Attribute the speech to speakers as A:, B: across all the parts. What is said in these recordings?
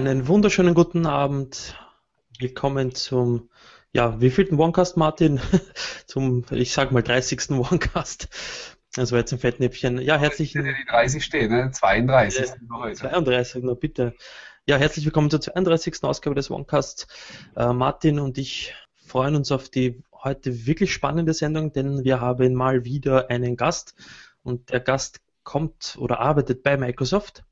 A: Einen wunderschönen guten Abend. Willkommen zum, ja, wievielten Onecast, Martin? zum, ich sag mal, 30. Onecast. Also jetzt ein Fettnäpfchen. Ja, herzlich.
B: Die 30 stehen, ne? 32.
A: Äh, 32, na bitte. Ja, herzlich willkommen zur 32. Ausgabe des Onecasts. Äh, Martin und ich freuen uns auf die heute wirklich spannende Sendung, denn wir haben mal wieder einen Gast und der Gast kommt oder arbeitet bei Microsoft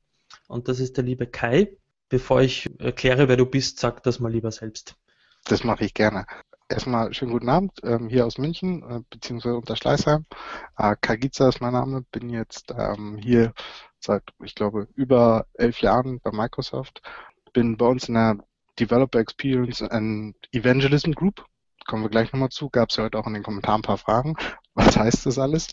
A: und das ist der liebe Kai. Bevor ich erkläre, wer du bist, sag das mal lieber selbst.
C: Das mache ich gerne. Erstmal schönen guten Abend ähm, hier aus München, äh, beziehungsweise unter Schleißheim. Äh, Kagiza ist mein Name, bin jetzt ähm, hier seit, ich glaube, über elf Jahren bei Microsoft. Bin bei uns in der Developer Experience and Evangelism Group. Kommen wir gleich nochmal zu. Gab es ja heute auch in den Kommentaren ein paar Fragen. Was heißt das alles?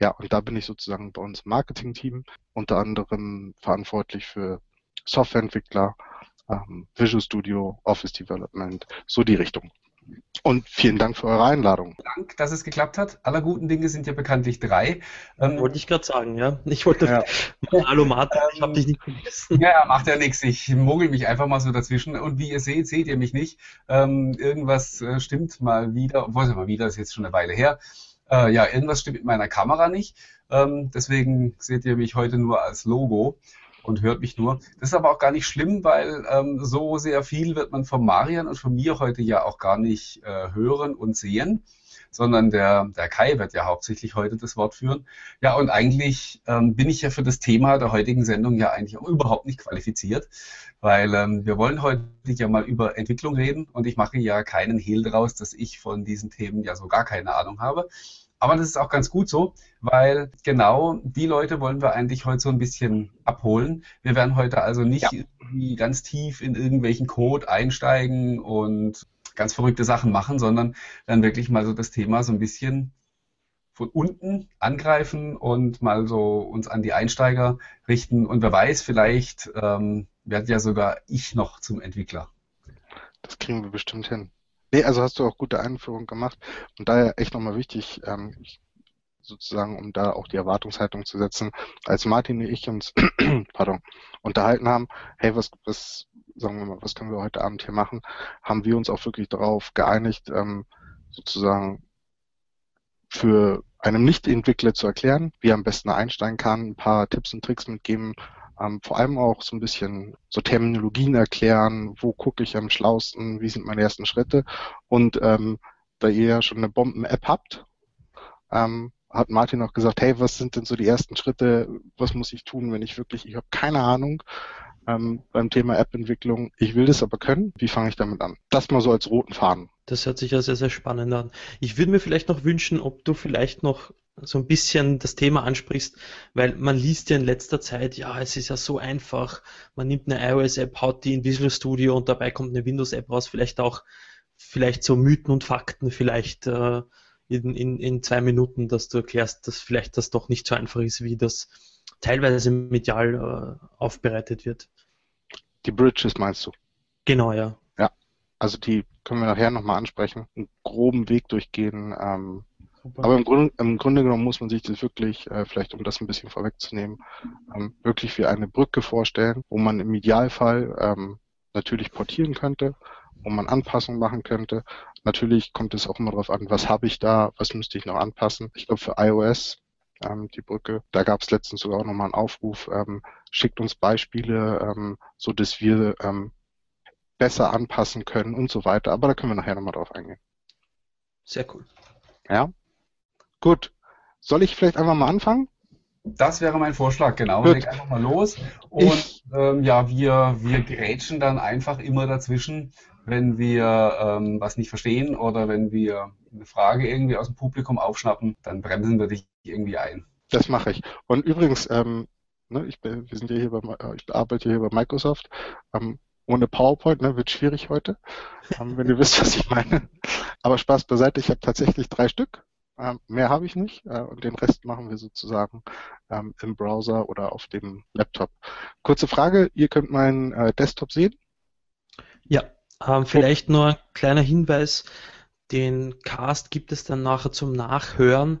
C: Ja, und da bin ich sozusagen bei uns im Marketing-Team unter anderem verantwortlich für Softwareentwickler, ähm, Visual Studio, Office Development, so die Richtung. Und vielen Dank für eure Einladung.
B: Dank, dass es geklappt hat. Aller guten Dinge sind ja bekanntlich drei.
A: Ähm, wollte ich gerade sagen, ja. Ich wollte. Ja. Hallo Martin, ich habe dich nicht
B: vergessen. Ja, macht ja nichts. Ich mogel mich einfach mal so dazwischen. Und wie ihr seht, seht ihr mich nicht. Ähm, irgendwas äh, stimmt mal wieder, obwohl es mal wieder ist jetzt schon eine Weile her. Äh, ja, irgendwas stimmt mit meiner Kamera nicht. Ähm, deswegen seht ihr mich heute nur als Logo und hört mich nur. Das ist aber auch gar nicht schlimm, weil ähm, so sehr viel wird man von Marian und von mir heute ja auch gar nicht äh, hören und sehen, sondern der, der Kai wird ja hauptsächlich heute das Wort führen. Ja, und eigentlich ähm, bin ich ja für das Thema der heutigen Sendung ja eigentlich auch überhaupt nicht qualifiziert, weil ähm, wir wollen heute ja mal über Entwicklung reden und ich mache ja keinen Hehl daraus, dass ich von diesen Themen ja so gar keine Ahnung habe. Aber das ist auch ganz gut so, weil genau die Leute wollen wir eigentlich heute so ein bisschen abholen. Wir werden heute also nicht ja. ganz tief in irgendwelchen Code einsteigen und ganz verrückte Sachen machen, sondern dann wirklich mal so das Thema so ein bisschen von unten angreifen und mal so uns an die Einsteiger richten. Und wer weiß, vielleicht ähm, werde ja sogar ich noch zum Entwickler.
C: Das kriegen wir bestimmt hin. Nee, also hast du auch gute Einführung gemacht. Und daher echt nochmal wichtig, ähm, sozusagen, um da auch die Erwartungshaltung zu setzen, als Martin und ich uns pardon, unterhalten haben, hey, was, was, sagen wir mal, was können wir heute Abend hier machen, haben wir uns auch wirklich darauf geeinigt, ähm, sozusagen für einem Nicht-Entwickler zu erklären, wie er am besten einsteigen kann, ein paar Tipps und Tricks mitgeben, ähm, vor allem auch so ein bisschen so Terminologien erklären, wo gucke ich am schlausten, wie sind meine ersten Schritte. Und ähm, da ihr ja schon eine Bomben-App habt, ähm, hat Martin auch gesagt, hey, was sind denn so die ersten Schritte, was muss ich tun, wenn ich wirklich, ich habe keine Ahnung ähm, beim Thema App-Entwicklung, ich will das aber können, wie fange ich damit an? Das mal so als roten Faden.
A: Das hört sich ja sehr, sehr spannend an. Ich würde mir vielleicht noch wünschen, ob du vielleicht noch so ein bisschen das Thema ansprichst, weil man liest ja in letzter Zeit, ja, es ist ja so einfach, man nimmt eine iOS-App, haut die in Visual Studio und dabei kommt eine Windows-App raus, vielleicht auch, vielleicht so Mythen und Fakten vielleicht äh, in, in, in zwei Minuten, dass du erklärst, dass vielleicht das doch nicht so einfach ist, wie das teilweise medial äh, aufbereitet wird.
C: Die Bridges meinst du?
A: Genau, ja.
C: Ja, also die können wir nachher nochmal ansprechen, einen groben Weg durchgehen, ähm, Super. Aber im Grunde, im Grunde genommen muss man sich das wirklich, äh, vielleicht um das ein bisschen vorwegzunehmen, ähm, wirklich wie eine Brücke vorstellen, wo man im Idealfall ähm, natürlich portieren könnte, wo man Anpassungen machen könnte. Natürlich kommt es auch immer darauf an, was habe ich da, was müsste ich noch anpassen. Ich glaube für iOS ähm, die Brücke. Da gab es letztens sogar auch nochmal einen Aufruf, ähm, schickt uns Beispiele, ähm, so dass wir ähm, besser anpassen können und so weiter. Aber da können wir nachher nochmal drauf eingehen.
A: Sehr cool.
C: Ja. Gut. Soll ich vielleicht einfach mal anfangen?
B: Das wäre mein Vorschlag, genau. Gut. Leg einfach mal los. Und ähm, ja, wir, wir grätschen dann einfach immer dazwischen, wenn wir ähm, was nicht verstehen oder wenn wir eine Frage irgendwie aus dem Publikum aufschnappen, dann bremsen wir dich irgendwie ein.
C: Das mache ich. Und übrigens, ähm, ne, ich, bin, wir sind ja hier bei, äh, ich arbeite hier bei Microsoft. Ähm, ohne PowerPoint ne, wird schwierig heute, ähm, wenn ihr wisst, was ich meine. Aber Spaß beiseite, ich habe tatsächlich drei Stück ähm, mehr habe ich nicht äh, und den Rest machen wir sozusagen ähm, im Browser oder auf dem Laptop. Kurze Frage, ihr könnt meinen äh, Desktop sehen?
A: Ja, ähm, vielleicht nur ein kleiner Hinweis, den Cast gibt es dann nachher zum Nachhören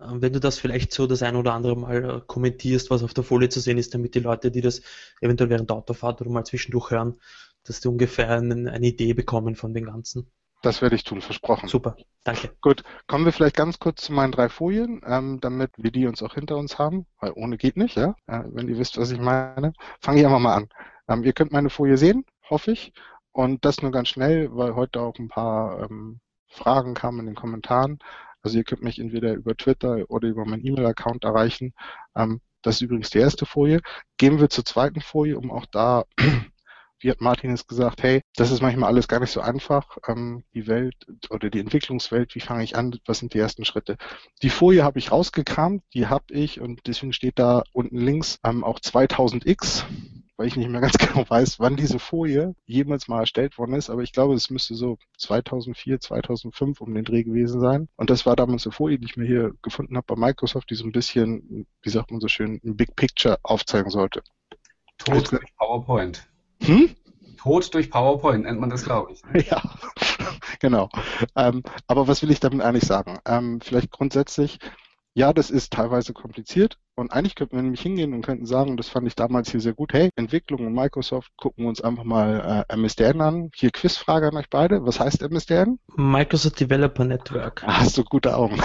A: Ähm, wenn du das vielleicht so das ein oder andere Mal äh, kommentierst, was auf der Folie zu sehen ist, damit die Leute, die das eventuell während der Autofahrt oder mal zwischendurch hören, dass die ungefähr eine, eine Idee bekommen von den Ganzen.
C: Das werde ich tun, versprochen.
A: Super, danke.
C: Gut, kommen wir vielleicht ganz kurz zu meinen drei Folien, ähm, damit wir die uns auch hinter uns haben, weil ohne geht nicht, ja. Äh, wenn ihr wisst, was ich meine, fange ich einfach mal an. Ähm, ihr könnt meine Folie sehen, hoffe ich. Und das nur ganz schnell, weil heute auch ein paar ähm, Fragen kamen in den Kommentaren. Also ihr könnt mich entweder über Twitter oder über meinen E-Mail-Account erreichen. Ähm, das ist übrigens die erste Folie. Gehen wir zur zweiten Folie, um auch da, wie hat Martin es gesagt, hey, das ist manchmal alles gar nicht so einfach. Ähm, die Welt oder die Entwicklungswelt, wie fange ich an, was sind die ersten Schritte? Die Folie habe ich rausgekramt, die habe ich und deswegen steht da unten links ähm, auch 2000x weil ich nicht mehr ganz genau weiß, wann diese Folie jemals mal erstellt worden ist, aber ich glaube, es müsste so 2004, 2005 um den Dreh gewesen sein. Und das war damals eine Folie, die ich mir hier gefunden habe bei Microsoft, die so ein bisschen, wie sagt man so schön, ein Big Picture aufzeigen sollte.
B: Durch PowerPoint. Hm? Tod durch PowerPoint nennt man das, glaube ich.
C: Ne? Ja, genau. Ähm, aber was will ich damit eigentlich sagen? Ähm, vielleicht grundsätzlich, ja, das ist teilweise kompliziert, und eigentlich könnten wir nämlich hingehen und könnten sagen, das fand ich damals hier sehr gut, hey, Entwicklung und Microsoft, gucken wir uns einfach mal äh, MSDN an. Hier Quizfrage an euch beide. Was heißt MSDN?
A: Microsoft Developer Network.
C: Ah, hast du gute Augen.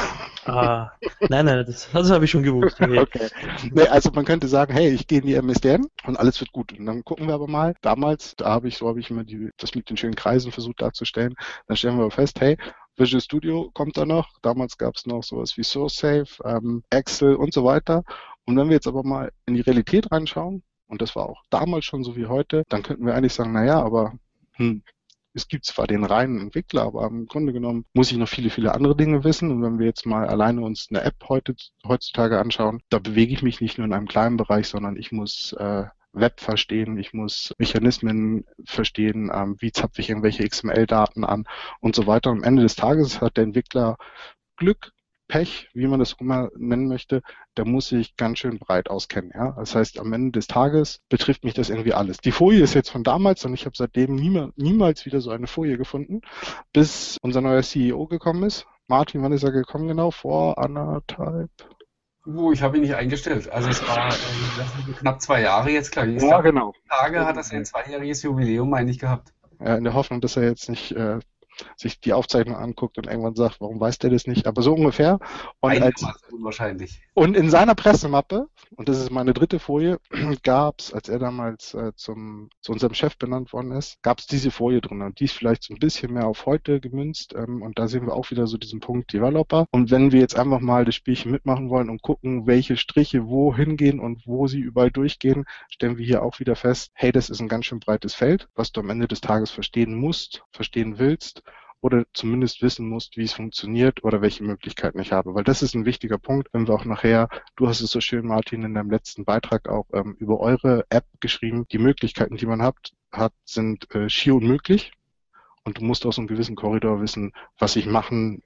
A: Ah, nein, nein, das, das habe ich schon gewusst.
C: Okay. okay. Nee, also man könnte sagen, hey, ich gehe in die MSDN und alles wird gut. Und dann gucken wir aber mal, damals, da habe ich, so habe ich immer die, das mit den schönen Kreisen versucht darzustellen, dann stellen wir fest, hey, Visual Studio kommt da noch. Damals gab es noch sowas wie SourceSafe, ähm, Excel und so weiter. Und wenn wir jetzt aber mal in die Realität reinschauen, und das war auch damals schon so wie heute, dann könnten wir eigentlich sagen, naja, aber hm, es gibt zwar den reinen Entwickler, aber im Grunde genommen muss ich noch viele, viele andere Dinge wissen. Und wenn wir jetzt mal alleine uns eine App heute, heutzutage anschauen, da bewege ich mich nicht nur in einem kleinen Bereich, sondern ich muss äh, Web verstehen, ich muss Mechanismen verstehen, ähm, wie zapfe ich irgendwelche XML-Daten an und so weiter. Am Ende des Tages hat der Entwickler Glück, Pech, wie man das immer nennen möchte, da muss ich ganz schön breit auskennen. Ja? Das heißt, am Ende des Tages betrifft mich das irgendwie alles. Die Folie ist jetzt von damals und ich habe seitdem niemals, niemals wieder so eine Folie gefunden, bis unser neuer CEO gekommen ist. Martin, wann ist er gekommen genau? Vor anderthalb
B: Uh, ich habe ihn nicht eingestellt. Also es war äh, knapp zwei Jahre jetzt, klar.
C: Ja, genau.
B: Tage hat er sein zweijähriges Jubiläum, meine ich, gehabt.
C: Ja, in der Hoffnung, dass er jetzt nicht äh, sich die Aufzeichnung anguckt und irgendwann sagt, warum weiß der das nicht? Aber so ungefähr.
B: Und, als, unwahrscheinlich.
C: und in seiner Pressemappe, und das ist meine dritte Folie, gab es, als er damals äh, zum, zu unserem Chef benannt worden ist, gab es diese Folie drin. Und die ist vielleicht so ein bisschen mehr auf heute gemünzt. Ähm, und da sehen wir auch wieder so diesen Punkt Developer. Und wenn wir jetzt einfach mal das Spielchen mitmachen wollen und gucken, welche Striche wo hingehen und wo sie überall durchgehen, stellen wir hier auch wieder fest, hey, das ist ein ganz schön breites Feld, was du am Ende des Tages verstehen musst, verstehen willst oder zumindest wissen musst, wie es funktioniert oder welche Möglichkeiten ich habe. Weil das ist ein wichtiger Punkt, wenn wir auch nachher, du hast es so schön, Martin, in deinem letzten Beitrag auch ähm, über eure App geschrieben, die Möglichkeiten, die man hat, hat sind äh, schier unmöglich. Und du musst aus einem gewissen Korridor wissen, was ich machen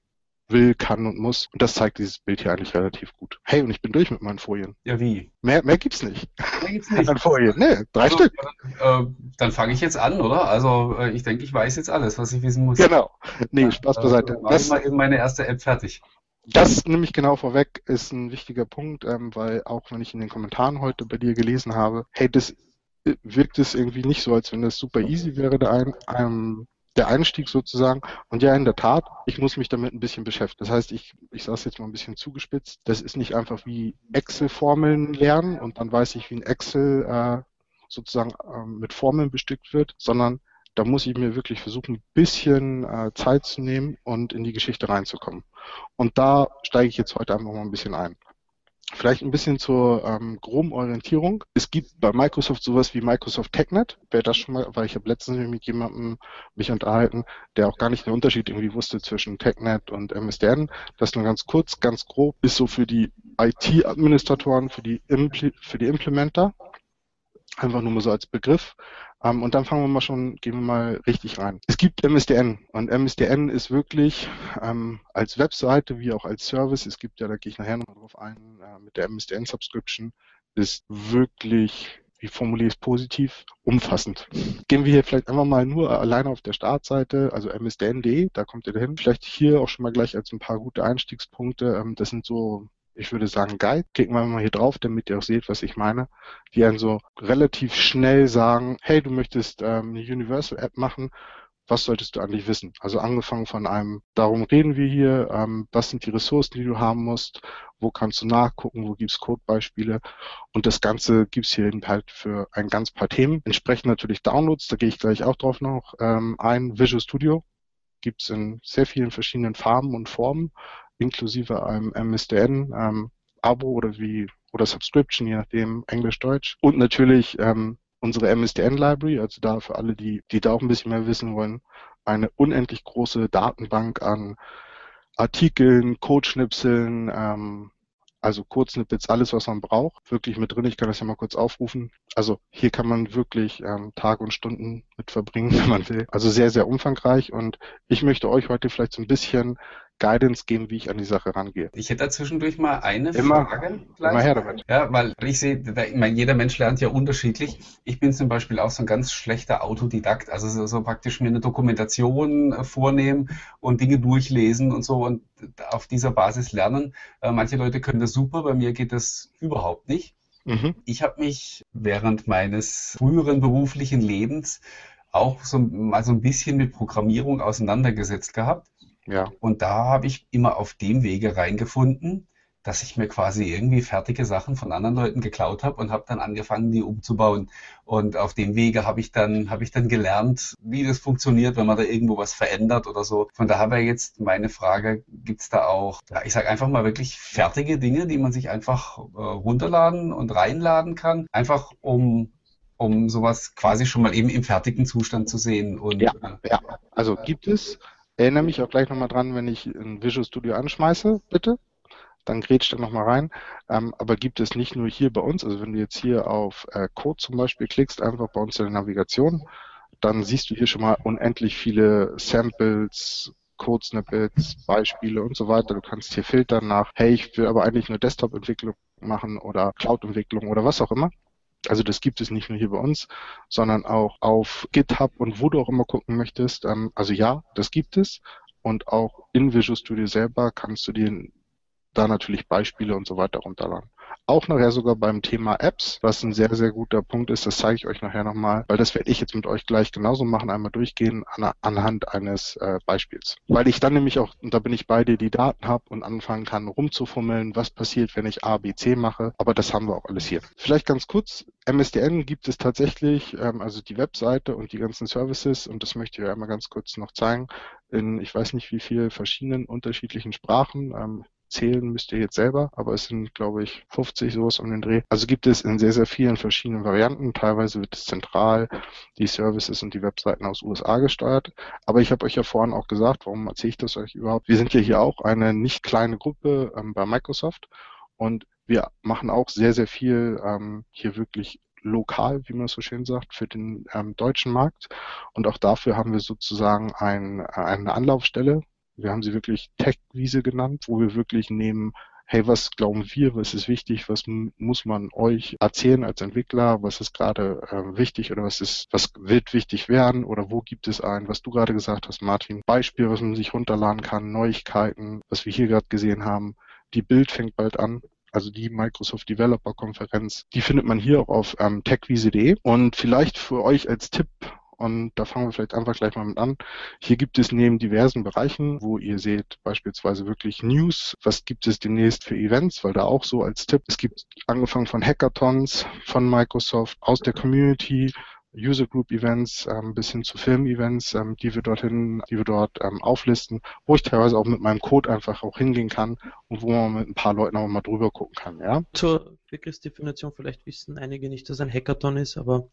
C: will, kann und muss. Und das zeigt dieses Bild hier eigentlich relativ gut. Hey, und ich bin durch mit meinen Folien.
B: Ja, wie?
C: Mehr, mehr gibt's nicht.
B: Mehr gibt's nicht.
C: An Folien. Nee, drei also, Stück.
B: Äh, dann fange ich jetzt an, oder? Also äh, ich denke, ich weiß jetzt alles, was ich wissen muss.
C: Genau. Nee, Spaß beiseite.
B: Äh, das mal eben meine erste App fertig.
C: Das nämlich genau vorweg ist ein wichtiger Punkt, ähm, weil auch wenn ich in den Kommentaren heute bei dir gelesen habe, hey, das äh, wirkt es irgendwie nicht so, als wenn das super easy wäre, da ein, einem der Einstieg sozusagen. Und ja, in der Tat, ich muss mich damit ein bisschen beschäftigen. Das heißt, ich, ich sage es jetzt mal ein bisschen zugespitzt, das ist nicht einfach wie Excel-Formeln lernen und dann weiß ich, wie ein Excel äh, sozusagen äh, mit Formeln bestückt wird, sondern da muss ich mir wirklich versuchen, ein bisschen äh, Zeit zu nehmen und in die Geschichte reinzukommen. Und da steige ich jetzt heute einfach mal ein bisschen ein. Vielleicht ein bisschen zur ähm, groben Orientierung. Es gibt bei Microsoft sowas wie Microsoft TechNet. Wer das schon mal, weil ich habe letztens mit jemandem mich unterhalten, der auch gar nicht den Unterschied irgendwie wusste zwischen TechNet und MSDN. Das nur ganz kurz, ganz grob, ist so für die IT-Administratoren, für für die Implementer. Einfach nur mal so als Begriff. Um, ähm, und dann fangen wir mal schon, gehen wir mal richtig rein. Es gibt MSDN und MSDN ist wirklich ähm, als Webseite wie auch als Service, es gibt ja, da gehe ich nachher nochmal drauf ein, äh, mit der MSDN Subscription, ist wirklich wie formuliere ich es positiv, umfassend. Gehen wir hier vielleicht einfach mal nur alleine auf der Startseite, also msdn.de, da kommt ihr dahin. Vielleicht hier auch schon mal gleich als ein paar gute Einstiegspunkte. Ähm, das sind so ich würde sagen Guide. Klicken wir mal hier drauf, damit ihr auch seht, was ich meine. Die einen so relativ schnell sagen, hey, du möchtest ähm, eine Universal App machen was solltest du eigentlich wissen? Also angefangen von einem, darum reden wir hier, ähm, was sind die Ressourcen, die du haben musst, wo kannst du nachgucken, wo gibt's Codebeispiele und das Ganze gibt's hier eben halt für ein ganz paar Themen. Entsprechend natürlich Downloads, da gehe ich gleich auch drauf noch ähm, ein. Visual Studio gibt's in sehr vielen verschiedenen Farben und Formen, inklusive einem MSDN, ähm, Abo oder wie oder Subscription, je nachdem Englisch-Deutsch. Und natürlich ähm, unsere MSDN-Library, also da für alle, die, die da auch ein bisschen mehr wissen wollen, eine unendlich große Datenbank an Artikeln, Codeschnipseln, ähm, also Kurzsnippets, alles, was man braucht, wirklich mit drin. Ich kann das ja mal kurz aufrufen. Also hier kann man wirklich ähm, Tage und Stunden mit verbringen, wenn man will. Also sehr, sehr umfangreich und ich möchte euch heute vielleicht so ein bisschen Guidance geben, wie ich an die Sache rangehe.
B: Ich hätte da zwischendurch mal eine
C: immer,
B: Frage.
C: Gleich. Immer her damit.
B: Ja, weil ich sehe, ich meine, jeder Mensch lernt ja unterschiedlich. Ich bin zum Beispiel auch so ein ganz schlechter Autodidakt, also so, so praktisch mir eine Dokumentation äh, vornehmen und Dinge durchlesen und so und auf dieser Basis lernen. Äh, manche Leute können das super, bei mir geht das überhaupt nicht. Mhm. Ich habe mich während meines früheren beruflichen Lebens auch so, mal so ein bisschen mit Programmierung auseinandergesetzt gehabt. Ja. Und da habe ich immer auf dem Wege reingefunden, dass ich mir quasi irgendwie fertige Sachen von anderen Leuten geklaut habe und habe dann angefangen, die umzubauen. Und auf dem Wege habe ich dann habe ich dann gelernt, wie das funktioniert, wenn man da irgendwo was verändert oder so. Von daher wäre jetzt meine Frage: Gibt's da auch, ja, ich sage einfach mal wirklich fertige Dinge, die man sich einfach äh, runterladen und reinladen kann, einfach um um sowas quasi schon mal eben im fertigen Zustand zu sehen. Und,
C: ja, äh, ja, also gibt es. Erinnere mich auch gleich nochmal dran, wenn ich ein Visual Studio anschmeiße, bitte. Dann grätscht er nochmal rein. Ähm, aber gibt es nicht nur hier bei uns, also wenn du jetzt hier auf äh, Code zum Beispiel klickst, einfach bei uns in der Navigation, dann siehst du hier schon mal unendlich viele Samples, Code-Snippets, Beispiele und so weiter. Du kannst hier filtern nach, hey, ich will aber eigentlich nur Desktop-Entwicklung machen oder Cloud-Entwicklung oder was auch immer. Also das gibt es nicht nur hier bei uns, sondern auch auf GitHub und wo du auch immer gucken möchtest. Ähm, also ja, das gibt es. Und auch in Visual Studio selber kannst du dir da natürlich Beispiele und so weiter runterladen. Auch nachher sogar beim Thema Apps, was ein sehr, sehr guter Punkt ist, das zeige ich euch nachher nochmal, weil das werde ich jetzt mit euch gleich genauso machen, einmal durchgehen an, anhand eines äh, Beispiels. Weil ich dann nämlich auch, und da bin ich bei dir, die Daten habe und anfangen kann rumzufummeln, was passiert, wenn ich A, B, C mache, aber das haben wir auch alles hier. Vielleicht ganz kurz, MSDN gibt es tatsächlich, ähm, also die Webseite und die ganzen Services, und das möchte ich euch einmal ganz kurz noch zeigen, in ich weiß nicht wie viel verschiedenen unterschiedlichen Sprachen. Ähm, zählen müsst ihr jetzt selber, aber es sind, glaube ich, 50 sowas um den Dreh. Also gibt es in sehr, sehr vielen verschiedenen Varianten. Teilweise wird es zentral die Services und die Webseiten aus USA gesteuert. Aber ich habe euch ja vorhin auch gesagt, warum erzähle ich das euch überhaupt? Wir sind ja hier auch eine nicht kleine Gruppe ähm, bei Microsoft und wir machen auch sehr, sehr viel ähm, hier wirklich lokal, wie man so schön sagt, für den ähm, deutschen Markt. Und auch dafür haben wir sozusagen ein, eine Anlaufstelle, wir haben sie wirklich Tech-Wiese genannt, wo wir wirklich nehmen, hey, was glauben wir, was ist wichtig, was muss man euch erzählen als Entwickler, was ist gerade äh, wichtig oder was ist, was wird wichtig werden oder wo gibt es ein, was du gerade gesagt hast, Martin, Beispiel, was man sich runterladen kann, Neuigkeiten, was wir hier gerade gesehen haben. Die Bild fängt bald an, also die Microsoft Developer Konferenz, die findet man hier auch auf ähm, techwiese.de und vielleicht für euch als Tipp und da fangen wir vielleicht einfach gleich mal mit an. Hier gibt es neben diversen Bereichen, wo ihr seht beispielsweise wirklich News, was gibt es demnächst für Events, weil da auch so als Tipp, es gibt angefangen von Hackathons von Microsoft aus der Community, User Group Events ähm, bis hin zu Film Events, ähm, die wir dorthin, die wir dort ähm, auflisten, wo ich teilweise auch mit meinem Code einfach auch hingehen kann und wo man mit ein paar Leuten auch mal drüber gucken kann. Ja?
A: Zur Begriffsdefinition vielleicht wissen einige nicht, dass ein Hackathon ist, aber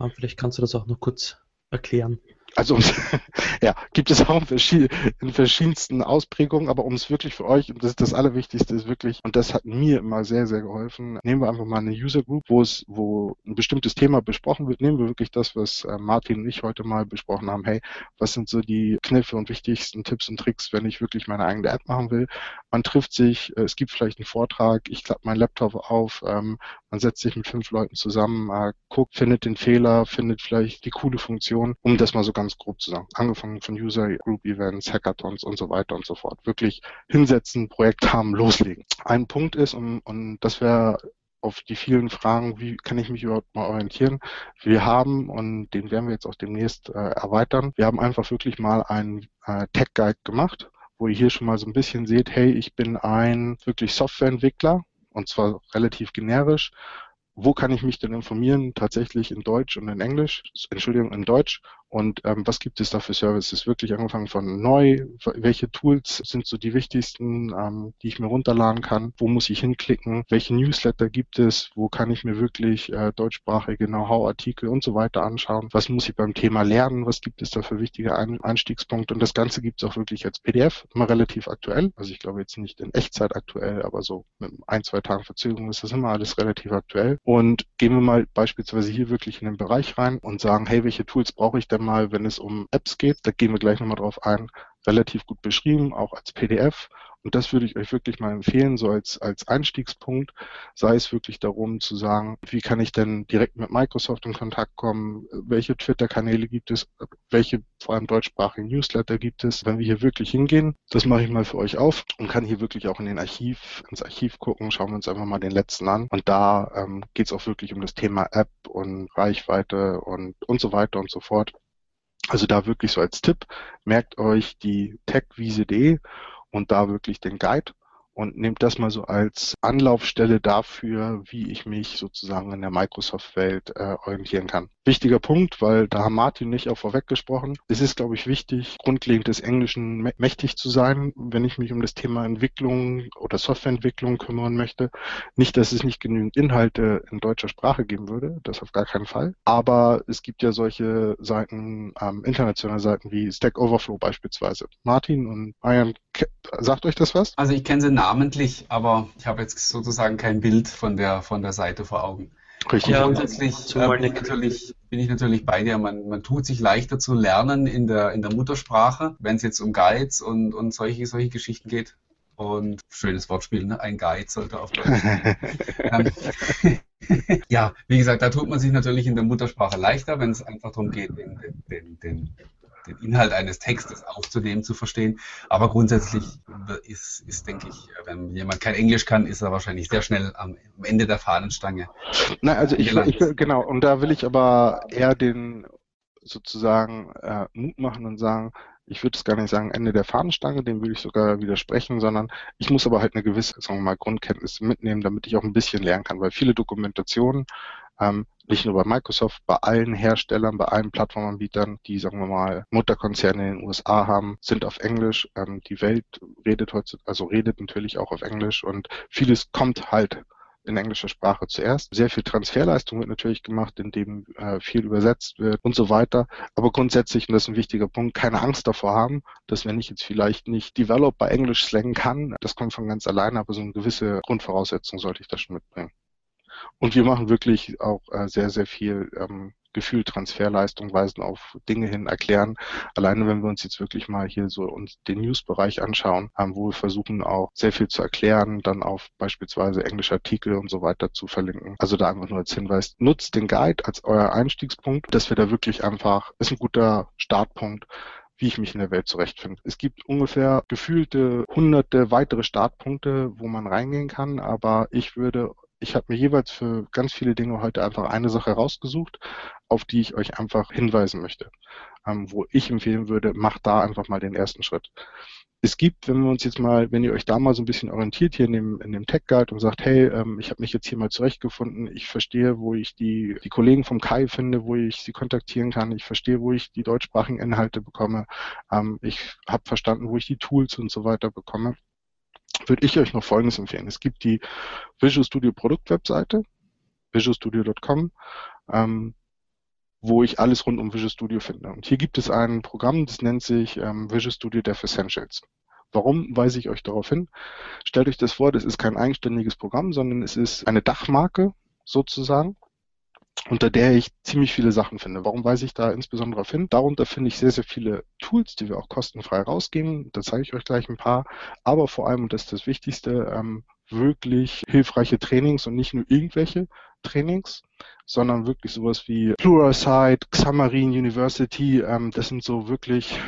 A: ähm, vielleicht kannst du das auch noch kurz erklären.
C: Also ja, gibt es auch in verschiedensten Ausprägungen, aber um es wirklich für euch, und das ist das Allerwichtigste, ist wirklich, und das hat mir immer sehr, sehr geholfen, nehmen wir einfach mal eine User Group, wo es, wo ein bestimmtes Thema besprochen wird, nehmen wir wirklich das, was äh, Martin und ich heute mal besprochen haben, hey, was sind so die Kniffe und wichtigsten Tipps und Tricks, wenn ich wirklich meine eigene App machen will? Man trifft sich, äh, es gibt vielleicht einen Vortrag, ich klappe meinen Laptop auf, ähm, man setzt sich mit fünf Leuten zusammen, äh, guckt, findet den Fehler, findet vielleicht die coole Funktion, um das mal so ganz grob zu sagen. Angefangen von User Group Events, Hackathons und so weiter und so fort. Wirklich hinsetzen, Projekt haben, loslegen. Ein Punkt ist, und, und das wäre auf die vielen Fragen, wie kann ich mich überhaupt mal orientieren. Wir haben, und den werden wir jetzt auch demnächst äh, erweitern, wir haben einfach wirklich mal einen äh, Tech Guide gemacht, wo ihr hier schon mal so ein bisschen seht, hey, ich bin ein wirklich Softwareentwickler und zwar relativ generisch wo kann ich mich denn informieren? Tatsächlich in Deutsch und in Englisch, Entschuldigung, in Deutsch. Und ähm, was gibt es da für Services? Wirklich angefangen von neu, welche Tools sind so die wichtigsten, ähm, die ich mir runterladen kann? Wo muss ich hinklicken? Welche Newsletter gibt es? Wo kann ich mir wirklich äh, deutschsprachige Know-how-Artikel und so weiter anschauen? Was muss ich beim Thema lernen? Was gibt es da für wichtige Ein Einstiegspunkte? Und das Ganze gibt es auch wirklich als PDF, immer relativ aktuell. Also ich glaube jetzt nicht in Echtzeit aktuell, aber so mit ein, zwei Tagen Verzögerung ist das immer alles relativ aktuell. Und gehen wir mal beispielsweise hier wirklich in den Bereich rein und sagen, hey, welche Tools brauche ich denn mal, wenn es um Apps geht? Da gehen wir gleich nochmal drauf ein. Relativ gut beschrieben, auch als PDF. Und das würde ich euch wirklich mal empfehlen, so als, als Einstiegspunkt, sei es wirklich darum zu sagen, wie kann ich denn direkt mit Microsoft in Kontakt kommen, welche Twitter-Kanäle gibt es, welche vor allem deutschsprachigen Newsletter gibt es, wenn wir hier wirklich hingehen. Das mache ich mal für euch auf und kann hier wirklich auch in den Archiv, ins Archiv gucken, schauen wir uns einfach mal den letzten an. Und da ähm, geht es auch wirklich um das Thema App und Reichweite und, und so weiter und so fort. Also da wirklich so als Tipp, merkt euch die techwiese.de und da wirklich den Guide und nehmt das mal so als Anlaufstelle dafür, wie ich mich sozusagen in der Microsoft-Welt äh, orientieren kann. Wichtiger Punkt, weil da haben Martin nicht auch vorweg gesprochen. Es ist, glaube ich, wichtig, grundlegend des Englischen mächtig zu sein, wenn ich mich um das Thema Entwicklung oder Softwareentwicklung kümmern möchte. Nicht, dass es nicht genügend Inhalte in deutscher Sprache geben würde, das auf gar keinen Fall. Aber es gibt ja solche Seiten, ähm, internationale Seiten wie Stack Overflow beispielsweise. Martin und Ian, sagt euch das was?
B: Also ich kenne sie namentlich, aber ich habe jetzt sozusagen kein Bild von der, von der Seite vor Augen. Richtig. Ja, grundsätzlich äh, bin, ich natürlich, bin ich natürlich bei dir. Man, man tut sich leichter zu lernen in der, in der Muttersprache, wenn es jetzt um Guides und, und solche, solche Geschichten geht. Und schönes Wortspiel, ne? ein Guide sollte auf Deutsch sein. ähm, ja, wie gesagt, da tut man sich natürlich in der Muttersprache leichter, wenn es einfach darum geht, den, den, den, den Inhalt eines Textes aufzunehmen, zu verstehen. Aber grundsätzlich ist, ist, denke ich, wenn jemand kein Englisch kann, ist er wahrscheinlich sehr schnell am, am Ende der Fahnenstange.
C: Nein, also ich, ich, genau, und da will ich aber eher den sozusagen äh, Mut machen und sagen, ich würde es gar nicht sagen Ende der Fahnenstange, dem würde ich sogar widersprechen, sondern ich muss aber halt eine gewisse, sagen wir mal, Grundkenntnis mitnehmen, damit ich auch ein bisschen lernen kann, weil viele Dokumentationen ähm, nicht nur bei Microsoft, bei allen Herstellern, bei allen Plattformanbietern, die, sagen wir mal, Mutterkonzerne in den USA haben, sind auf Englisch. Ähm, die Welt redet heute, also redet natürlich auch auf Englisch und vieles kommt halt in englischer Sprache zuerst. Sehr viel Transferleistung wird natürlich gemacht, indem äh, viel übersetzt wird und so weiter. Aber grundsätzlich, und das ist ein wichtiger Punkt, keine Angst davor haben, dass wenn ich jetzt vielleicht nicht Developer Englisch slangen kann, das kommt von ganz alleine, aber so eine gewisse Grundvoraussetzung sollte ich da schon mitbringen. Und wir machen wirklich auch äh, sehr, sehr viel ähm, Gefühl, Transferleistung, weisen auf Dinge hin, erklären. Alleine wenn wir uns jetzt wirklich mal hier so uns den News-Bereich anschauen, ähm, wo wir versuchen auch sehr viel zu erklären, dann auf beispielsweise englische Artikel und so weiter zu verlinken. Also da einfach nur als Hinweis, nutzt den Guide als euer Einstiegspunkt, dass wir da wirklich einfach, ist ein guter Startpunkt, wie ich mich in der Welt zurechtfinde. Es gibt ungefähr gefühlte hunderte weitere Startpunkte, wo man reingehen kann, aber ich würde ich habe mir jeweils für ganz viele Dinge heute einfach eine Sache rausgesucht, auf die ich euch einfach hinweisen möchte, ähm, wo ich empfehlen würde, macht da einfach mal den ersten Schritt. Es gibt, wenn wir uns jetzt mal, wenn ihr euch da mal so ein bisschen orientiert hier in dem, in dem Tech Guide und sagt, hey, ähm, ich habe mich jetzt hier mal zurechtgefunden, ich verstehe, wo ich die, die Kollegen vom Kai finde, wo ich sie kontaktieren kann, ich verstehe, wo ich die deutschsprachigen Inhalte bekomme, ähm, ich habe verstanden, wo ich die Tools und so weiter bekomme würde ich euch noch Folgendes empfehlen. Es gibt die Visual Studio Produktwebseite, visualstudio.com, ähm, wo ich alles rund um Visual Studio finde. Und hier gibt es ein Programm, das nennt sich ähm, Visual Studio Dev Essentials. Warum weise ich euch darauf hin? Stellt euch das vor, das ist kein eigenständiges Programm, sondern es ist eine Dachmarke sozusagen, unter der ich ziemlich viele Sachen finde. Warum weise ich da insbesondere auf hin? Darunter finde ich sehr, sehr viele Tools, die wir auch kostenfrei rausgeben. Da zeige ich euch gleich ein paar. Aber vor allem, und das ist das Wichtigste, ähm, wirklich hilfreiche Trainings und nicht nur irgendwelche Trainings, sondern wirklich sowas wie Pluralsight, Xamarin University. Ähm, das sind so wirklich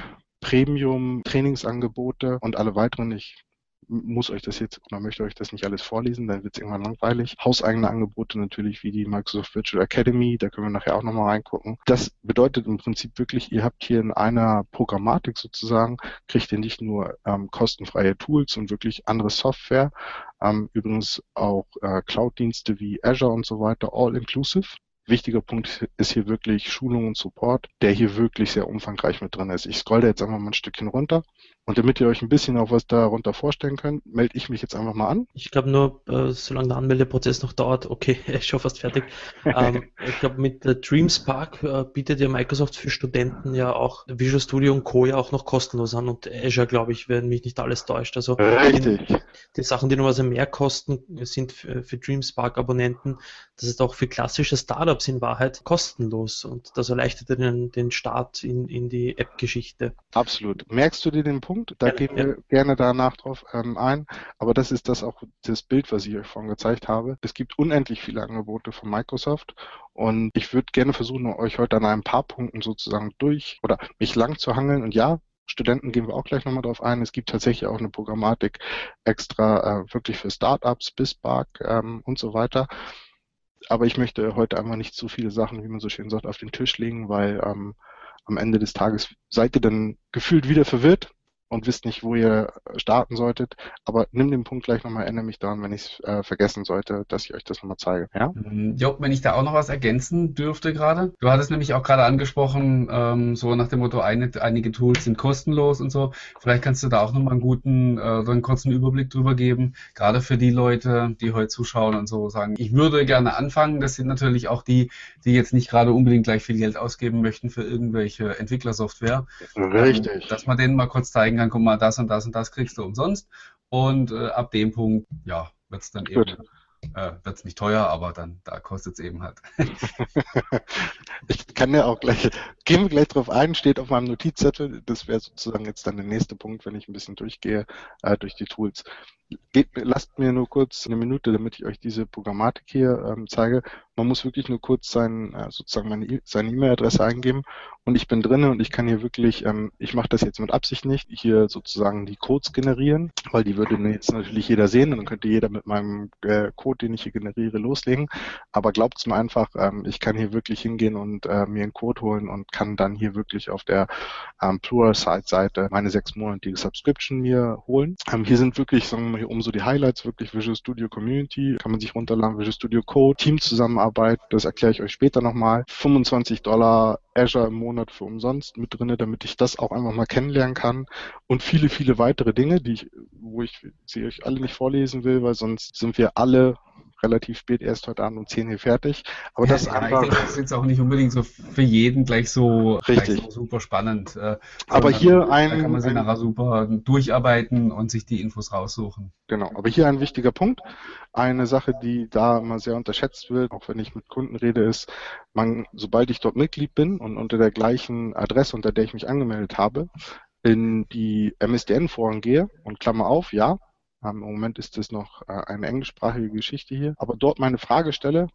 C: Premium-Trainingsangebote und alle weiteren. Ich muss euch das jetzt oder möchte euch das nicht alles vorlesen, dann wird es irgendwann langweilig. Hauseigene Angebote natürlich wie die Microsoft Virtual Academy, da können wir nachher auch nochmal reingucken. Das bedeutet im Prinzip wirklich, ihr habt hier in einer Programmatik sozusagen, kriegt ihr nicht nur ähm, kostenfreie Tools und wirklich andere Software, ähm, übrigens auch äh, Cloud-Dienste wie Azure und so weiter, all inclusive wichtiger Punkt ist hier wirklich Schulung und Support, der hier wirklich sehr umfangreich mit drin ist. Ich scroll da jetzt einfach mal ein Stückchen runter. Und damit ihr euch ein bisschen auf was darunter vorstellen könnt, melde ich mich jetzt einfach mal an.
A: Ich glaube nur, äh, solange der Anmeldeprozess noch dauert, okay, ist schon fast fertig. ähm, ich glaube, mit der Dreamspark äh, bietet ja Microsoft für Studenten ja auch Visual Studio und Co. ja auch noch kostenlos an und Azure, glaube ich, wenn mich nicht alles täuscht. Also
C: Richtig.
A: Die, die Sachen, die noch was mehr kosten, sind für, für Dreamspark-Abonnenten. Das ist auch für klassische Startups in Wahrheit kostenlos und das erleichtert den, den Start in, in die App-Geschichte.
C: Absolut. Merkst du dir den Punkt? Punkt. Da ja, gehen wir ja. gerne danach drauf ähm, ein. Aber das ist das auch das Bild, was ich euch vorhin gezeigt habe. Es gibt unendlich viele Angebote von Microsoft und ich würde gerne versuchen, euch heute an ein paar Punkten sozusagen durch oder mich lang zu hangeln. Und ja, Studenten gehen wir auch gleich nochmal drauf ein. Es gibt tatsächlich auch eine Programmatik extra äh, wirklich für Startups, BizBark ähm, und so weiter. Aber ich möchte heute einfach nicht zu viele Sachen, wie man so schön sagt, auf den Tisch legen, weil ähm, am Ende des Tages seid ihr dann gefühlt wieder verwirrt und wisst nicht, wo ihr starten solltet. Aber nimm den Punkt gleich nochmal, erinnere mich daran, wenn ich es äh, vergessen sollte, dass ich euch das nochmal zeige. Ja?
B: Mhm. Jo, wenn ich da auch noch was ergänzen dürfte gerade. Du hattest nämlich auch gerade angesprochen, ähm, so nach dem Motto, eine, einige Tools sind kostenlos und so. Vielleicht kannst du da auch nochmal einen guten, äh, einen kurzen Überblick drüber geben. Gerade für die Leute, die heute zuschauen und so sagen, ich würde gerne anfangen. Das sind natürlich auch die, die jetzt nicht gerade unbedingt gleich viel Geld ausgeben möchten für irgendwelche Entwicklersoftware.
C: Richtig. Ähm,
B: dass man denen mal kurz zeigen zeigen kann, guck mal, das und das und das kriegst du umsonst. Und äh, ab dem Punkt, ja, wird es dann Gut. eben äh, wird es nicht teuer, aber dann da kostet es eben halt.
C: ich kann ja auch gleich, gehen wir gleich drauf ein, steht auf meinem Notizzettel, das wäre sozusagen jetzt dann der nächste Punkt, wenn ich ein bisschen durchgehe äh, durch die Tools. Geht, lasst mir nur kurz eine Minute, damit ich euch diese Programmatik hier ähm, zeige. Man muss wirklich nur kurz sein, äh, sozusagen meine, e seine E-Mail-Adresse eingeben und ich bin drinnen und ich kann hier wirklich, ähm, ich mache das jetzt mit Absicht nicht, hier sozusagen die Codes generieren, weil die würde jetzt natürlich jeder sehen und dann könnte jeder mit meinem äh, Code, den ich hier generiere, loslegen. Aber glaubt's mir einfach, ähm, ich kann hier wirklich hingehen und äh, mir einen Code holen und kann dann hier wirklich auf der ähm, Pluralsight-Seite meine sechsmonatige Subscription mir holen. Ähm, hier sind wirklich, sagen wir mal, hier oben so die Highlights, wirklich Visual Studio Community, kann man sich runterladen, Visual Studio Code, Teamzusammenarbeit, das erkläre ich euch später nochmal. 25 Dollar Azure im Monat für umsonst mit drinne, damit ich das auch einfach mal kennenlernen kann und viele, viele weitere Dinge, die ich, wo ich sie euch alle nicht vorlesen will, weil sonst sind wir alle relativ spät erst heute Abend um 10 hier fertig. Aber ja, das, ja, einfach,
B: denke, das ist jetzt auch nicht unbedingt so für jeden gleich so,
C: richtig. Gleich
B: so super spannend. Äh,
C: aber hier ein,
B: da kann man sich nachher super durcharbeiten und sich die Infos raussuchen.
C: Genau, aber hier ein wichtiger Punkt. Eine Sache, die da immer sehr unterschätzt wird, auch wenn ich mit Kunden rede, ist, man, sobald ich dort Mitglied bin und unter der gleichen Adresse, unter der ich mich angemeldet habe, in die MSDN-Foren gehe und Klammer auf, ja, Im Moment ist das noch äh, eine englischsprachige Geschichte hier. Aber dort meine Frage stelle,